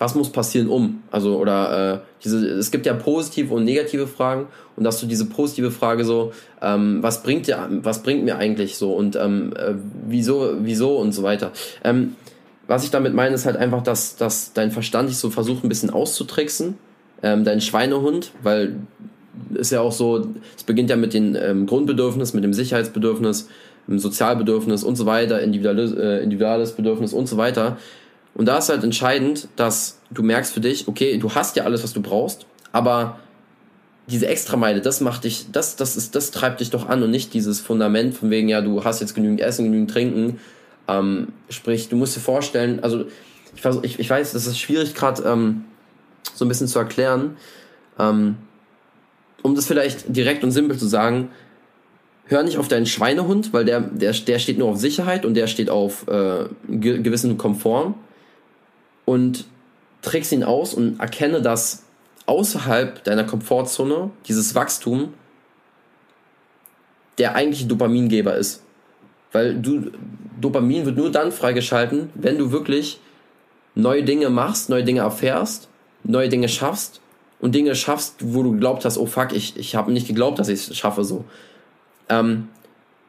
was muss passieren um? Also, oder äh, diese, es gibt ja positive und negative Fragen und dass du diese positive Frage so, ähm, was bringt dir, was bringt mir eigentlich so und ähm, äh, wieso, wieso und so weiter. Ähm, was ich damit meine, ist halt einfach, dass, dass dein Verstand dich so versucht, ein bisschen auszutricksen, ähm, dein Schweinehund, weil ist ja auch so, es beginnt ja mit dem ähm, Grundbedürfnis, mit dem Sicherheitsbedürfnis, dem Sozialbedürfnis und so weiter, individuelles, äh, individuelles Bedürfnis und so weiter. Und da ist halt entscheidend, dass du merkst für dich, okay, du hast ja alles, was du brauchst, aber diese Extrameile, das macht dich, das, das ist, das treibt dich doch an und nicht dieses Fundament von wegen, ja, du hast jetzt genügend Essen, genügend Trinken. Ähm, sprich, du musst dir vorstellen, also ich, ich, ich weiß, das ist schwierig gerade ähm, so ein bisschen zu erklären. Ähm, um das vielleicht direkt und simpel zu sagen, hör nicht auf deinen Schweinehund, weil der, der, der steht nur auf Sicherheit und der steht auf äh, gewissen Komfort und trickst ihn aus und erkenne, dass außerhalb deiner Komfortzone dieses Wachstum der eigentliche Dopamingeber ist. Weil du, Dopamin wird nur dann freigeschalten, wenn du wirklich neue Dinge machst, neue Dinge erfährst, neue Dinge schaffst und Dinge schaffst, wo du geglaubt hast, oh fuck, ich, ich habe nicht geglaubt, dass ich es schaffe so. Ähm,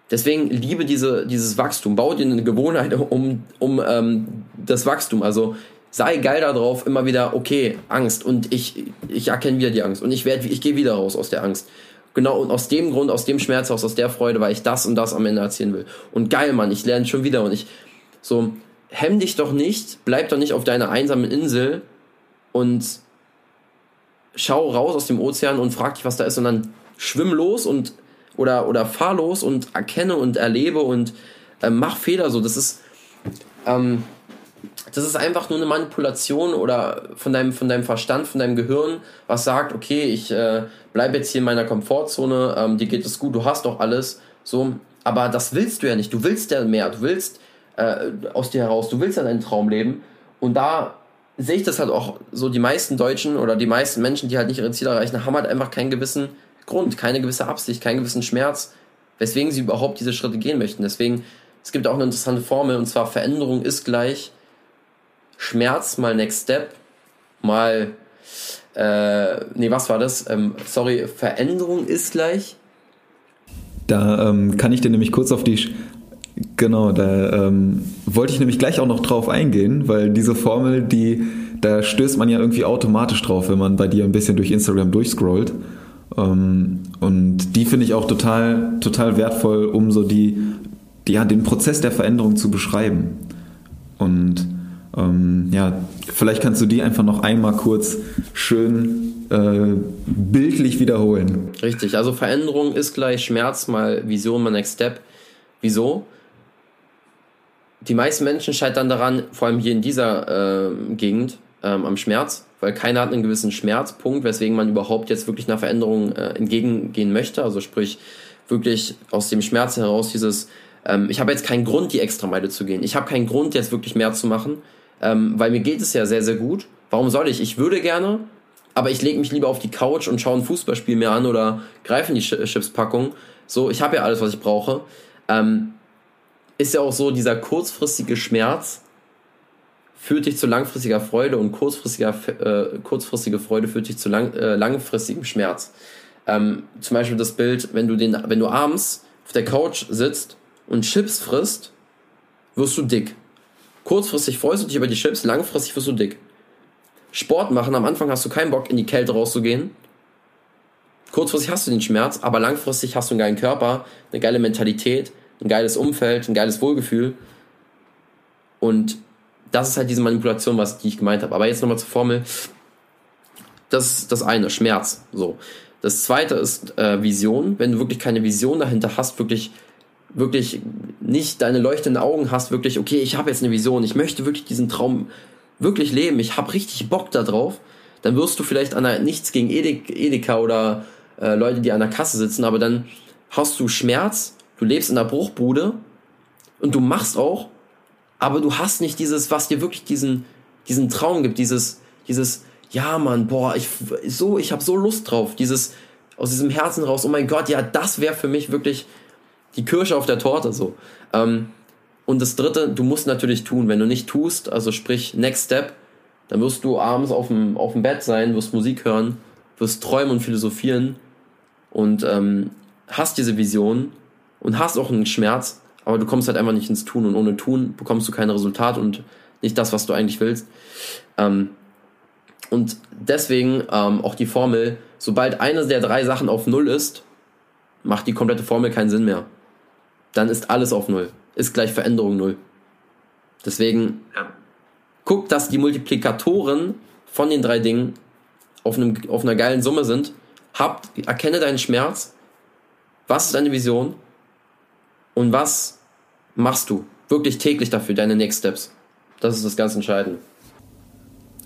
deswegen liebe diese, dieses Wachstum, bau dir eine Gewohnheit um, um ähm, das Wachstum. Also sei geil darauf, immer wieder, okay, Angst und ich, ich erkenne wieder die Angst und ich werde, ich gehe wieder raus aus der Angst. Genau, und aus dem Grund, aus dem Schmerz aus, aus der Freude, weil ich das und das am Ende erzählen will. Und geil, Mann, ich lerne schon wieder und ich, so, hemm dich doch nicht, bleib doch nicht auf deiner einsamen Insel und schau raus aus dem Ozean und frag dich, was da ist, sondern schwimm los und, oder, oder fahr los und erkenne und erlebe und äh, mach Fehler so. Das ist, ähm, das ist einfach nur eine Manipulation oder von deinem, von deinem Verstand, von deinem Gehirn, was sagt, okay, ich äh, bleibe jetzt hier in meiner Komfortzone, ähm, dir geht es gut, du hast doch alles, so, aber das willst du ja nicht, du willst ja mehr, du willst äh, aus dir heraus, du willst ja deinen Traum leben. Und da sehe ich das halt auch so, die meisten Deutschen oder die meisten Menschen, die halt nicht ihre Ziele erreichen, haben halt einfach keinen gewissen Grund, keine gewisse Absicht, keinen gewissen Schmerz, weswegen sie überhaupt diese Schritte gehen möchten. Deswegen, es gibt auch eine interessante Formel und zwar Veränderung ist gleich Schmerz mal Next Step mal, äh, nee, was war das? Ähm, sorry, Veränderung ist gleich. Da ähm, kann ich dir nämlich kurz auf die, genau, da ähm, wollte ich nämlich gleich auch noch drauf eingehen, weil diese Formel, die, da stößt man ja irgendwie automatisch drauf, wenn man bei dir ein bisschen durch Instagram durchscrollt. Ähm, und die finde ich auch total, total wertvoll, um so die, ja, den Prozess der Veränderung zu beschreiben. Und ähm, ja, vielleicht kannst du die einfach noch einmal kurz schön äh, bildlich wiederholen. Richtig, also Veränderung ist gleich Schmerz mal Vision mal Next Step. Wieso? Die meisten Menschen scheitern daran, vor allem hier in dieser äh, Gegend, ähm, am Schmerz, weil keiner hat einen gewissen Schmerzpunkt, weswegen man überhaupt jetzt wirklich einer Veränderung äh, entgegengehen möchte. Also sprich, wirklich aus dem Schmerz heraus dieses, ähm, ich habe jetzt keinen Grund, die Extrameile zu gehen. Ich habe keinen Grund, jetzt wirklich mehr zu machen ähm, weil mir geht es ja sehr, sehr gut. Warum soll ich? Ich würde gerne, aber ich lege mich lieber auf die Couch und schaue ein Fußballspiel mehr an oder greife in die Chipspackung. So, ich habe ja alles, was ich brauche. Ähm, ist ja auch so, dieser kurzfristige Schmerz führt dich zu langfristiger Freude und kurzfristiger, äh, kurzfristige Freude führt dich zu lang, äh, langfristigem Schmerz. Ähm, zum Beispiel das Bild, wenn du, den, wenn du abends auf der Couch sitzt und Chips frisst, wirst du dick. Kurzfristig freust du dich über die Chips, langfristig wirst du dick. Sport machen, am Anfang hast du keinen Bock, in die Kälte rauszugehen. Kurzfristig hast du den Schmerz, aber langfristig hast du einen geilen Körper, eine geile Mentalität, ein geiles Umfeld, ein geiles Wohlgefühl. Und das ist halt diese Manipulation, was die ich gemeint habe. Aber jetzt nochmal zur Formel. Das ist das eine, Schmerz. So. Das zweite ist äh, Vision. Wenn du wirklich keine Vision dahinter hast, wirklich wirklich nicht deine leuchtenden Augen hast, wirklich, okay, ich habe jetzt eine Vision, ich möchte wirklich diesen Traum wirklich leben, ich habe richtig Bock darauf, dann wirst du vielleicht an der, nichts gegen Edeka oder äh, Leute, die an der Kasse sitzen, aber dann hast du Schmerz, du lebst in der Bruchbude und du machst auch, aber du hast nicht dieses, was dir wirklich diesen, diesen Traum gibt, dieses, dieses, ja Mann, boah, ich, so, ich habe so Lust drauf, dieses, aus diesem Herzen raus, oh mein Gott, ja, das wäre für mich wirklich die Kirsche auf der Torte, so. Ähm, und das dritte, du musst natürlich tun. Wenn du nicht tust, also sprich Next Step, dann wirst du abends auf dem, auf dem Bett sein, wirst Musik hören, wirst träumen und philosophieren und ähm, hast diese Vision und hast auch einen Schmerz, aber du kommst halt einfach nicht ins Tun und ohne Tun bekommst du kein Resultat und nicht das, was du eigentlich willst. Ähm, und deswegen ähm, auch die Formel, sobald eine der drei Sachen auf Null ist, macht die komplette Formel keinen Sinn mehr. Dann ist alles auf Null. Ist gleich Veränderung Null. Deswegen ja. guck, dass die Multiplikatoren von den drei Dingen auf, einem, auf einer geilen Summe sind. Hab, erkenne deinen Schmerz. Was ist deine Vision? Und was machst du wirklich täglich dafür, deine Next Steps? Das ist das ganz Entscheidende.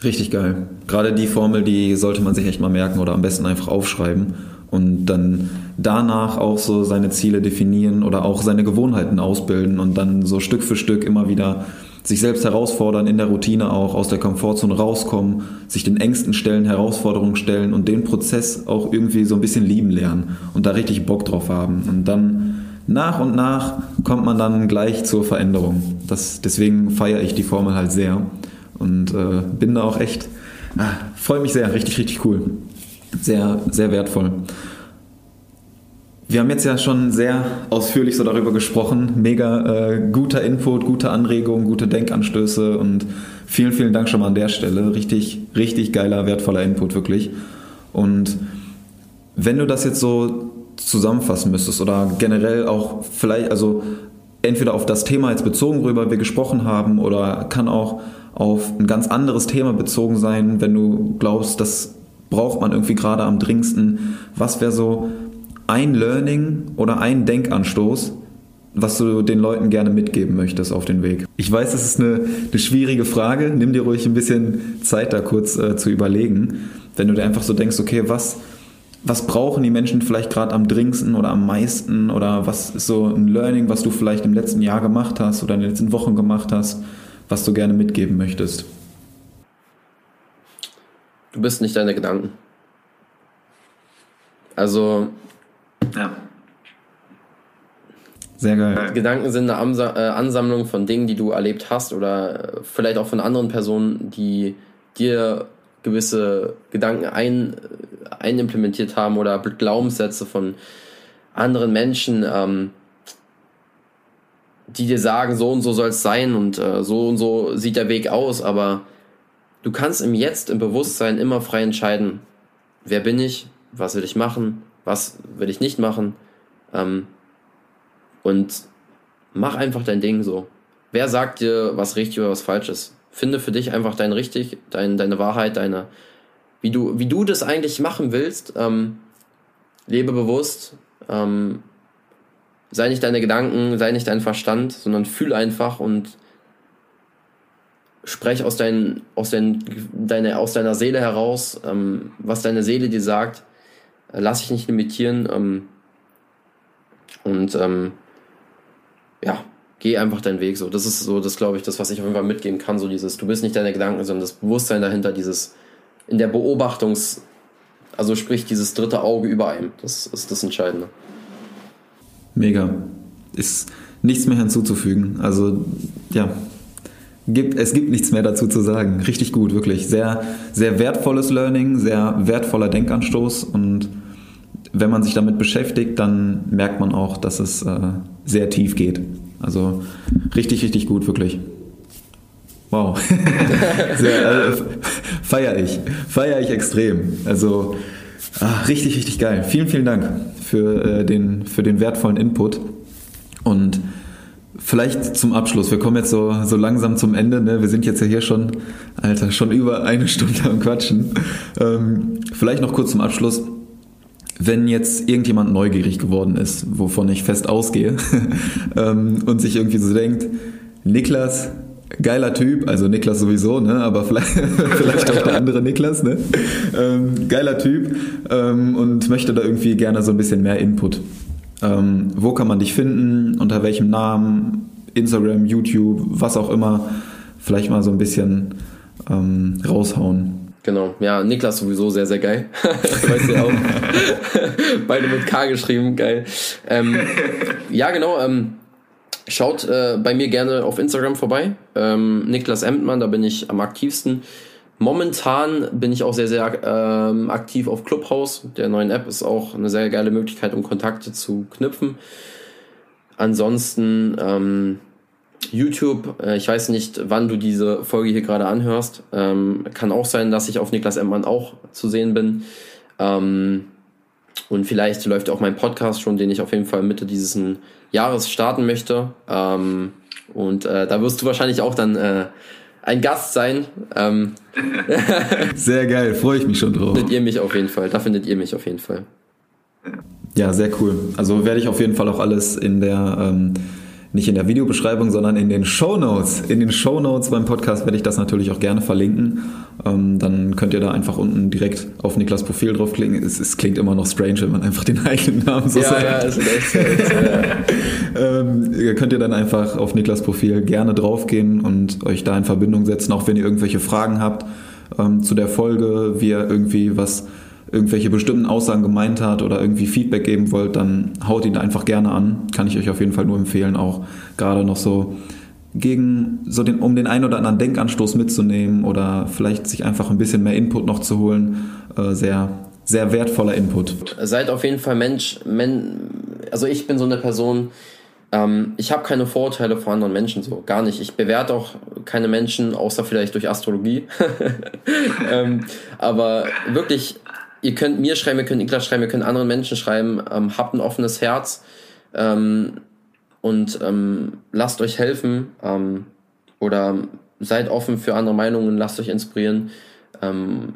Richtig geil. Gerade die Formel, die sollte man sich echt mal merken oder am besten einfach aufschreiben und dann danach auch so seine Ziele definieren oder auch seine Gewohnheiten ausbilden und dann so Stück für Stück immer wieder sich selbst herausfordern, in der Routine auch aus der Komfortzone rauskommen, sich den Ängsten stellen, Herausforderungen stellen und den Prozess auch irgendwie so ein bisschen lieben lernen und da richtig Bock drauf haben. Und dann nach und nach kommt man dann gleich zur Veränderung. Das, deswegen feiere ich die Formel halt sehr und äh, bin da auch echt, ah, freue mich sehr, richtig, richtig cool. Sehr, sehr wertvoll. Wir haben jetzt ja schon sehr ausführlich so darüber gesprochen. Mega äh, guter Input, gute Anregungen, gute Denkanstöße und vielen, vielen Dank schon mal an der Stelle. Richtig, richtig geiler, wertvoller Input, wirklich. Und wenn du das jetzt so zusammenfassen müsstest oder generell auch vielleicht, also entweder auf das Thema jetzt bezogen, worüber wir gesprochen haben, oder kann auch auf ein ganz anderes Thema bezogen sein, wenn du glaubst, das braucht man irgendwie gerade am dringendsten. Was wäre so ein Learning oder ein Denkanstoß, was du den Leuten gerne mitgeben möchtest auf den Weg? Ich weiß, das ist eine, eine schwierige Frage. Nimm dir ruhig ein bisschen Zeit, da kurz äh, zu überlegen. Wenn du dir einfach so denkst, okay, was, was brauchen die Menschen vielleicht gerade am dringendsten oder am meisten? Oder was ist so ein Learning, was du vielleicht im letzten Jahr gemacht hast oder in den letzten Wochen gemacht hast? was du gerne mitgeben möchtest? Du bist nicht deine Gedanken. Also. Ja. Sehr geil. Gedanken sind eine äh, Ansammlung von Dingen, die du erlebt hast oder äh, vielleicht auch von anderen Personen, die dir gewisse Gedanken ein, äh, einimplementiert haben oder Glaubenssätze von anderen Menschen. Ähm, die dir sagen, so und so soll es sein und äh, so und so sieht der Weg aus, aber du kannst im Jetzt, im Bewusstsein immer frei entscheiden, wer bin ich, was will ich machen, was will ich nicht machen ähm, und mach einfach dein Ding so. Wer sagt dir, was richtig oder was falsch ist? Finde für dich einfach dein richtig, dein, deine Wahrheit, deine, wie du, wie du das eigentlich machen willst. Ähm, lebe bewusst, ähm, sei nicht deine Gedanken, sei nicht dein Verstand, sondern fühl einfach und sprech aus, dein, aus, dein, deine, aus deiner Seele heraus, ähm, was deine Seele dir sagt. Äh, lass dich nicht limitieren. Ähm, und ähm, ja, geh einfach deinen Weg so. Das ist so, das glaube ich, das, was ich auf jeden Fall mitgeben kann. So dieses, du bist nicht deine Gedanken, sondern das Bewusstsein dahinter, dieses in der Beobachtungs-, also sprich dieses dritte Auge über einem. Das ist das Entscheidende. Mega. Ist nichts mehr hinzuzufügen. Also, ja, gibt, es gibt nichts mehr dazu zu sagen. Richtig gut, wirklich. Sehr, sehr wertvolles Learning, sehr wertvoller Denkanstoß und wenn man sich damit beschäftigt, dann merkt man auch, dass es äh, sehr tief geht. Also richtig, richtig gut, wirklich. Wow. sehr, äh, feier ich. Feier ich extrem. Also ach, richtig, richtig geil. Vielen, vielen Dank für, äh, den, für den wertvollen Input. Und vielleicht zum Abschluss, wir kommen jetzt so, so langsam zum Ende, ne? wir sind jetzt ja hier schon, Alter, schon über eine Stunde am Quatschen. Ähm, vielleicht noch kurz zum Abschluss. Wenn jetzt irgendjemand neugierig geworden ist, wovon ich fest ausgehe, ähm, und sich irgendwie so denkt, Niklas, geiler Typ, also Niklas sowieso, ne, aber vielleicht, vielleicht auch der andere Niklas, ne, ähm, geiler Typ ähm, und möchte da irgendwie gerne so ein bisschen mehr Input. Ähm, wo kann man dich finden, unter welchem Namen, Instagram, YouTube, was auch immer, vielleicht mal so ein bisschen ähm, raushauen. Genau, ja, Niklas sowieso sehr, sehr geil. weißt du auch. Beide mit K geschrieben, geil. Ähm, ja, genau, ähm, schaut äh, bei mir gerne auf Instagram vorbei. Ähm, Niklas Emtmann, da bin ich am aktivsten. Momentan bin ich auch sehr, sehr ähm, aktiv auf Clubhouse. Der neuen App ist auch eine sehr geile Möglichkeit, um Kontakte zu knüpfen. Ansonsten ähm, YouTube, äh, ich weiß nicht, wann du diese Folge hier gerade anhörst. Ähm, kann auch sein, dass ich auf Niklas Emmmann auch zu sehen bin. Ähm, und vielleicht läuft auch mein Podcast schon, den ich auf jeden Fall Mitte dieses Jahres starten möchte. Ähm, und äh, da wirst du wahrscheinlich auch dann äh, ein Gast sein. Ähm, sehr geil, freue ich mich schon drauf. Findet ihr mich auf jeden Fall, da findet ihr mich auf jeden Fall. Ja, sehr cool. Also werde ich auf jeden Fall auch alles in der ähm, nicht in der Videobeschreibung, sondern in den Show Notes. In den Show Notes beim Podcast werde ich das natürlich auch gerne verlinken. Ähm, dann könnt ihr da einfach unten direkt auf Niklas Profil draufklicken. Es, es klingt immer noch strange, wenn man einfach den eigenen Namen so ja, sagt. Ja, ist echt so. ja. ähm, könnt ihr dann einfach auf Niklas Profil gerne draufgehen und euch da in Verbindung setzen, auch wenn ihr irgendwelche Fragen habt ähm, zu der Folge, wie ihr irgendwie was irgendwelche bestimmten Aussagen gemeint hat oder irgendwie Feedback geben wollt, dann haut ihn einfach gerne an. Kann ich euch auf jeden Fall nur empfehlen, auch gerade noch so gegen so den, um den einen oder anderen Denkanstoß mitzunehmen oder vielleicht sich einfach ein bisschen mehr Input noch zu holen. Äh, sehr, sehr wertvoller Input. Seid auf jeden Fall Mensch, Men also ich bin so eine Person, ähm, ich habe keine Vorurteile vor anderen Menschen, so gar nicht. Ich bewerte auch keine Menschen, außer vielleicht durch Astrologie. ähm, aber wirklich, ihr könnt mir schreiben, ihr könnt Niklas schreiben, ihr könnt anderen Menschen schreiben, ähm, habt ein offenes Herz ähm, und ähm, lasst euch helfen ähm, oder seid offen für andere Meinungen, lasst euch inspirieren. Ähm,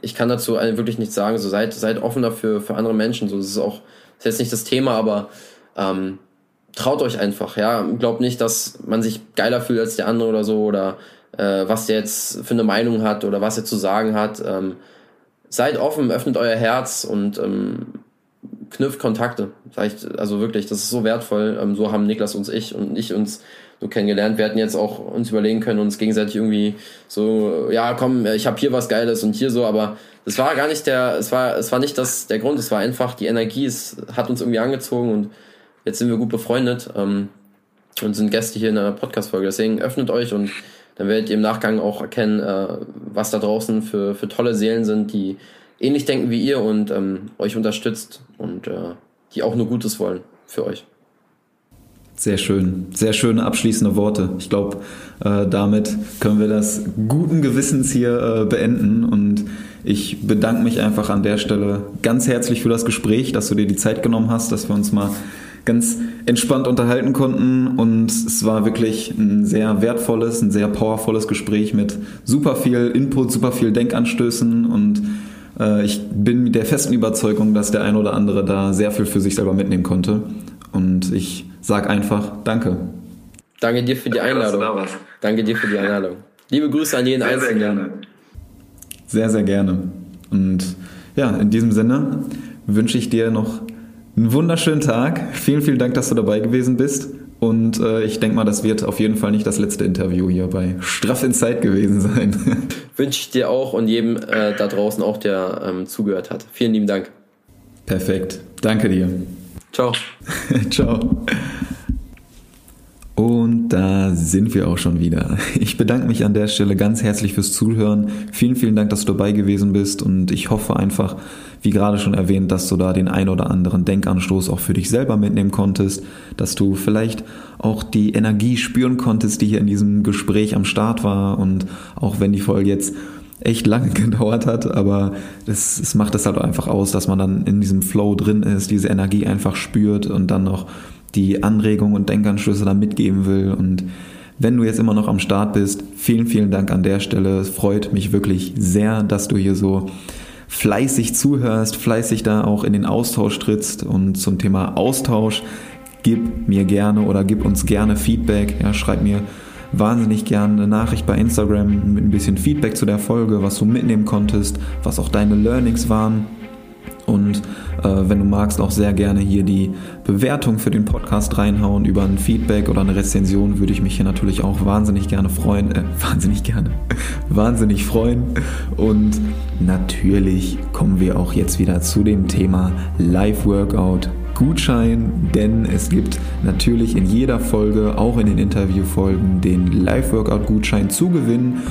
ich kann dazu wirklich nichts sagen, so seid, seid offen dafür für andere Menschen. So, das ist auch, das ist jetzt nicht das Thema, aber ähm, traut euch einfach, ja. Glaubt nicht, dass man sich geiler fühlt als der andere oder so oder äh, was der jetzt für eine Meinung hat oder was er zu sagen hat. Ähm, seid offen, öffnet euer Herz und ähm, knüpft Kontakte. Vielleicht, also wirklich, das ist so wertvoll. Ähm, so haben Niklas uns ich und ich uns so kennengelernt. Wir hätten jetzt auch uns überlegen können, uns gegenseitig irgendwie so, ja, komm, ich habe hier was Geiles und hier so, aber das war gar nicht der, es war, es war nicht das der Grund, es war einfach die Energie, es hat uns irgendwie angezogen und jetzt sind wir gut befreundet ähm, und sind Gäste hier in einer Podcast-Folge. Deswegen öffnet euch und dann werdet ihr im Nachgang auch erkennen, äh, was da draußen für, für tolle Seelen sind, die ähnlich denken wie ihr und ähm, euch unterstützt und äh, die auch nur Gutes wollen für euch. Sehr schön, sehr schöne abschließende Worte. Ich glaube, äh, damit können wir das guten Gewissens hier äh, beenden und ich bedanke mich einfach an der Stelle ganz herzlich für das Gespräch, dass du dir die Zeit genommen hast, dass wir uns mal ganz entspannt unterhalten konnten und es war wirklich ein sehr wertvolles, ein sehr powervolles Gespräch mit super viel Input, super viel Denkanstößen und äh, ich bin mit der festen Überzeugung, dass der ein oder andere da sehr viel für sich selber mitnehmen konnte und ich sage einfach Danke. Danke dir für die Einladung. Danke dir für die Einladung. Liebe Grüße an jeden sehr, Einzelnen. Sehr, gerne. sehr, sehr gerne. Und ja, in diesem Sinne wünsche ich dir noch einen wunderschönen Tag. Vielen, vielen Dank, dass du dabei gewesen bist. Und äh, ich denke mal, das wird auf jeden Fall nicht das letzte Interview hier bei Straff in Zeit gewesen sein. Wünsche ich dir auch und jedem äh, da draußen auch, der ähm, zugehört hat. Vielen lieben Dank. Perfekt. Danke dir. Ciao. Ciao. Und da sind wir auch schon wieder. Ich bedanke mich an der Stelle ganz herzlich fürs Zuhören. Vielen, vielen Dank, dass du dabei gewesen bist und ich hoffe einfach, wie gerade schon erwähnt, dass du da den ein oder anderen Denkanstoß auch für dich selber mitnehmen konntest, dass du vielleicht auch die Energie spüren konntest, die hier in diesem Gespräch am Start war und auch wenn die Folge jetzt echt lange gedauert hat, aber es, es macht es halt einfach aus, dass man dann in diesem Flow drin ist, diese Energie einfach spürt und dann noch die Anregungen und Denkanstöße da mitgeben will. Und wenn du jetzt immer noch am Start bist, vielen, vielen Dank an der Stelle. Es freut mich wirklich sehr, dass du hier so fleißig zuhörst, fleißig da auch in den Austausch trittst. Und zum Thema Austausch, gib mir gerne oder gib uns gerne Feedback. Ja, schreib mir wahnsinnig gerne eine Nachricht bei Instagram mit ein bisschen Feedback zu der Folge, was du mitnehmen konntest, was auch deine Learnings waren. Äh, wenn du magst, auch sehr gerne hier die Bewertung für den Podcast reinhauen. Über ein Feedback oder eine Rezension würde ich mich hier natürlich auch wahnsinnig gerne freuen. Äh, wahnsinnig gerne. wahnsinnig freuen. Und natürlich kommen wir auch jetzt wieder zu dem Thema Live-Workout. Gutschein, denn es gibt natürlich in jeder Folge, auch in den Interviewfolgen, den Live-Workout-Gutschein zu gewinnen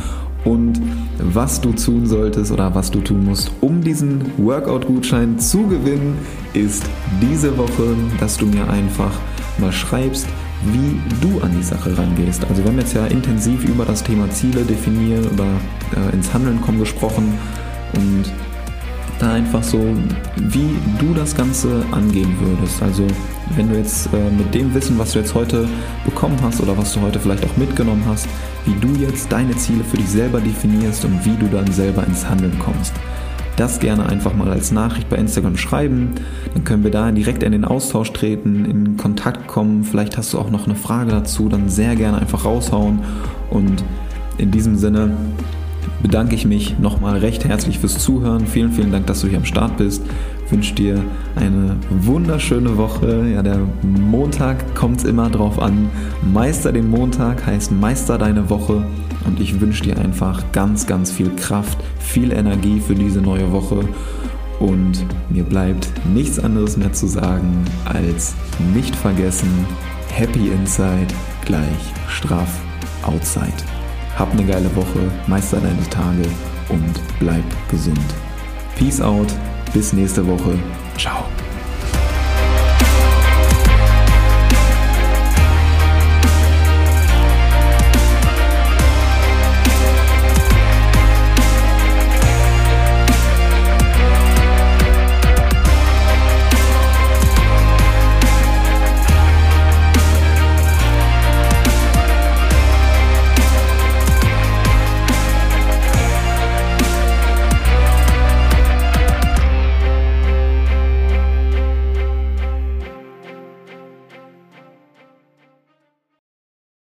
und was du tun solltest oder was du tun musst, um diesen Workout-Gutschein zu gewinnen, ist diese Woche, dass du mir einfach mal schreibst, wie du an die Sache rangehst. Also wir haben jetzt ja intensiv über das Thema Ziele definieren oder äh, ins Handeln kommen gesprochen und da einfach so, wie du das Ganze angehen würdest. Also wenn du jetzt äh, mit dem Wissen, was du jetzt heute bekommen hast oder was du heute vielleicht auch mitgenommen hast, wie du jetzt deine Ziele für dich selber definierst und wie du dann selber ins Handeln kommst. Das gerne einfach mal als Nachricht bei Instagram schreiben. Dann können wir da direkt in den Austausch treten, in Kontakt kommen. Vielleicht hast du auch noch eine Frage dazu, dann sehr gerne einfach raushauen. Und in diesem Sinne bedanke ich mich nochmal recht herzlich fürs Zuhören. Vielen, vielen Dank, dass du hier am Start bist. Ich wünsche dir eine wunderschöne Woche. Ja, der Montag kommt immer drauf an. Meister den Montag heißt Meister deine Woche. Und ich wünsche dir einfach ganz, ganz viel Kraft, viel Energie für diese neue Woche. Und mir bleibt nichts anderes mehr zu sagen als nicht vergessen, Happy Inside gleich straff Outside. Hab eine geile Woche, meister deine Tage und bleib gesund. Peace out, bis nächste Woche. Ciao.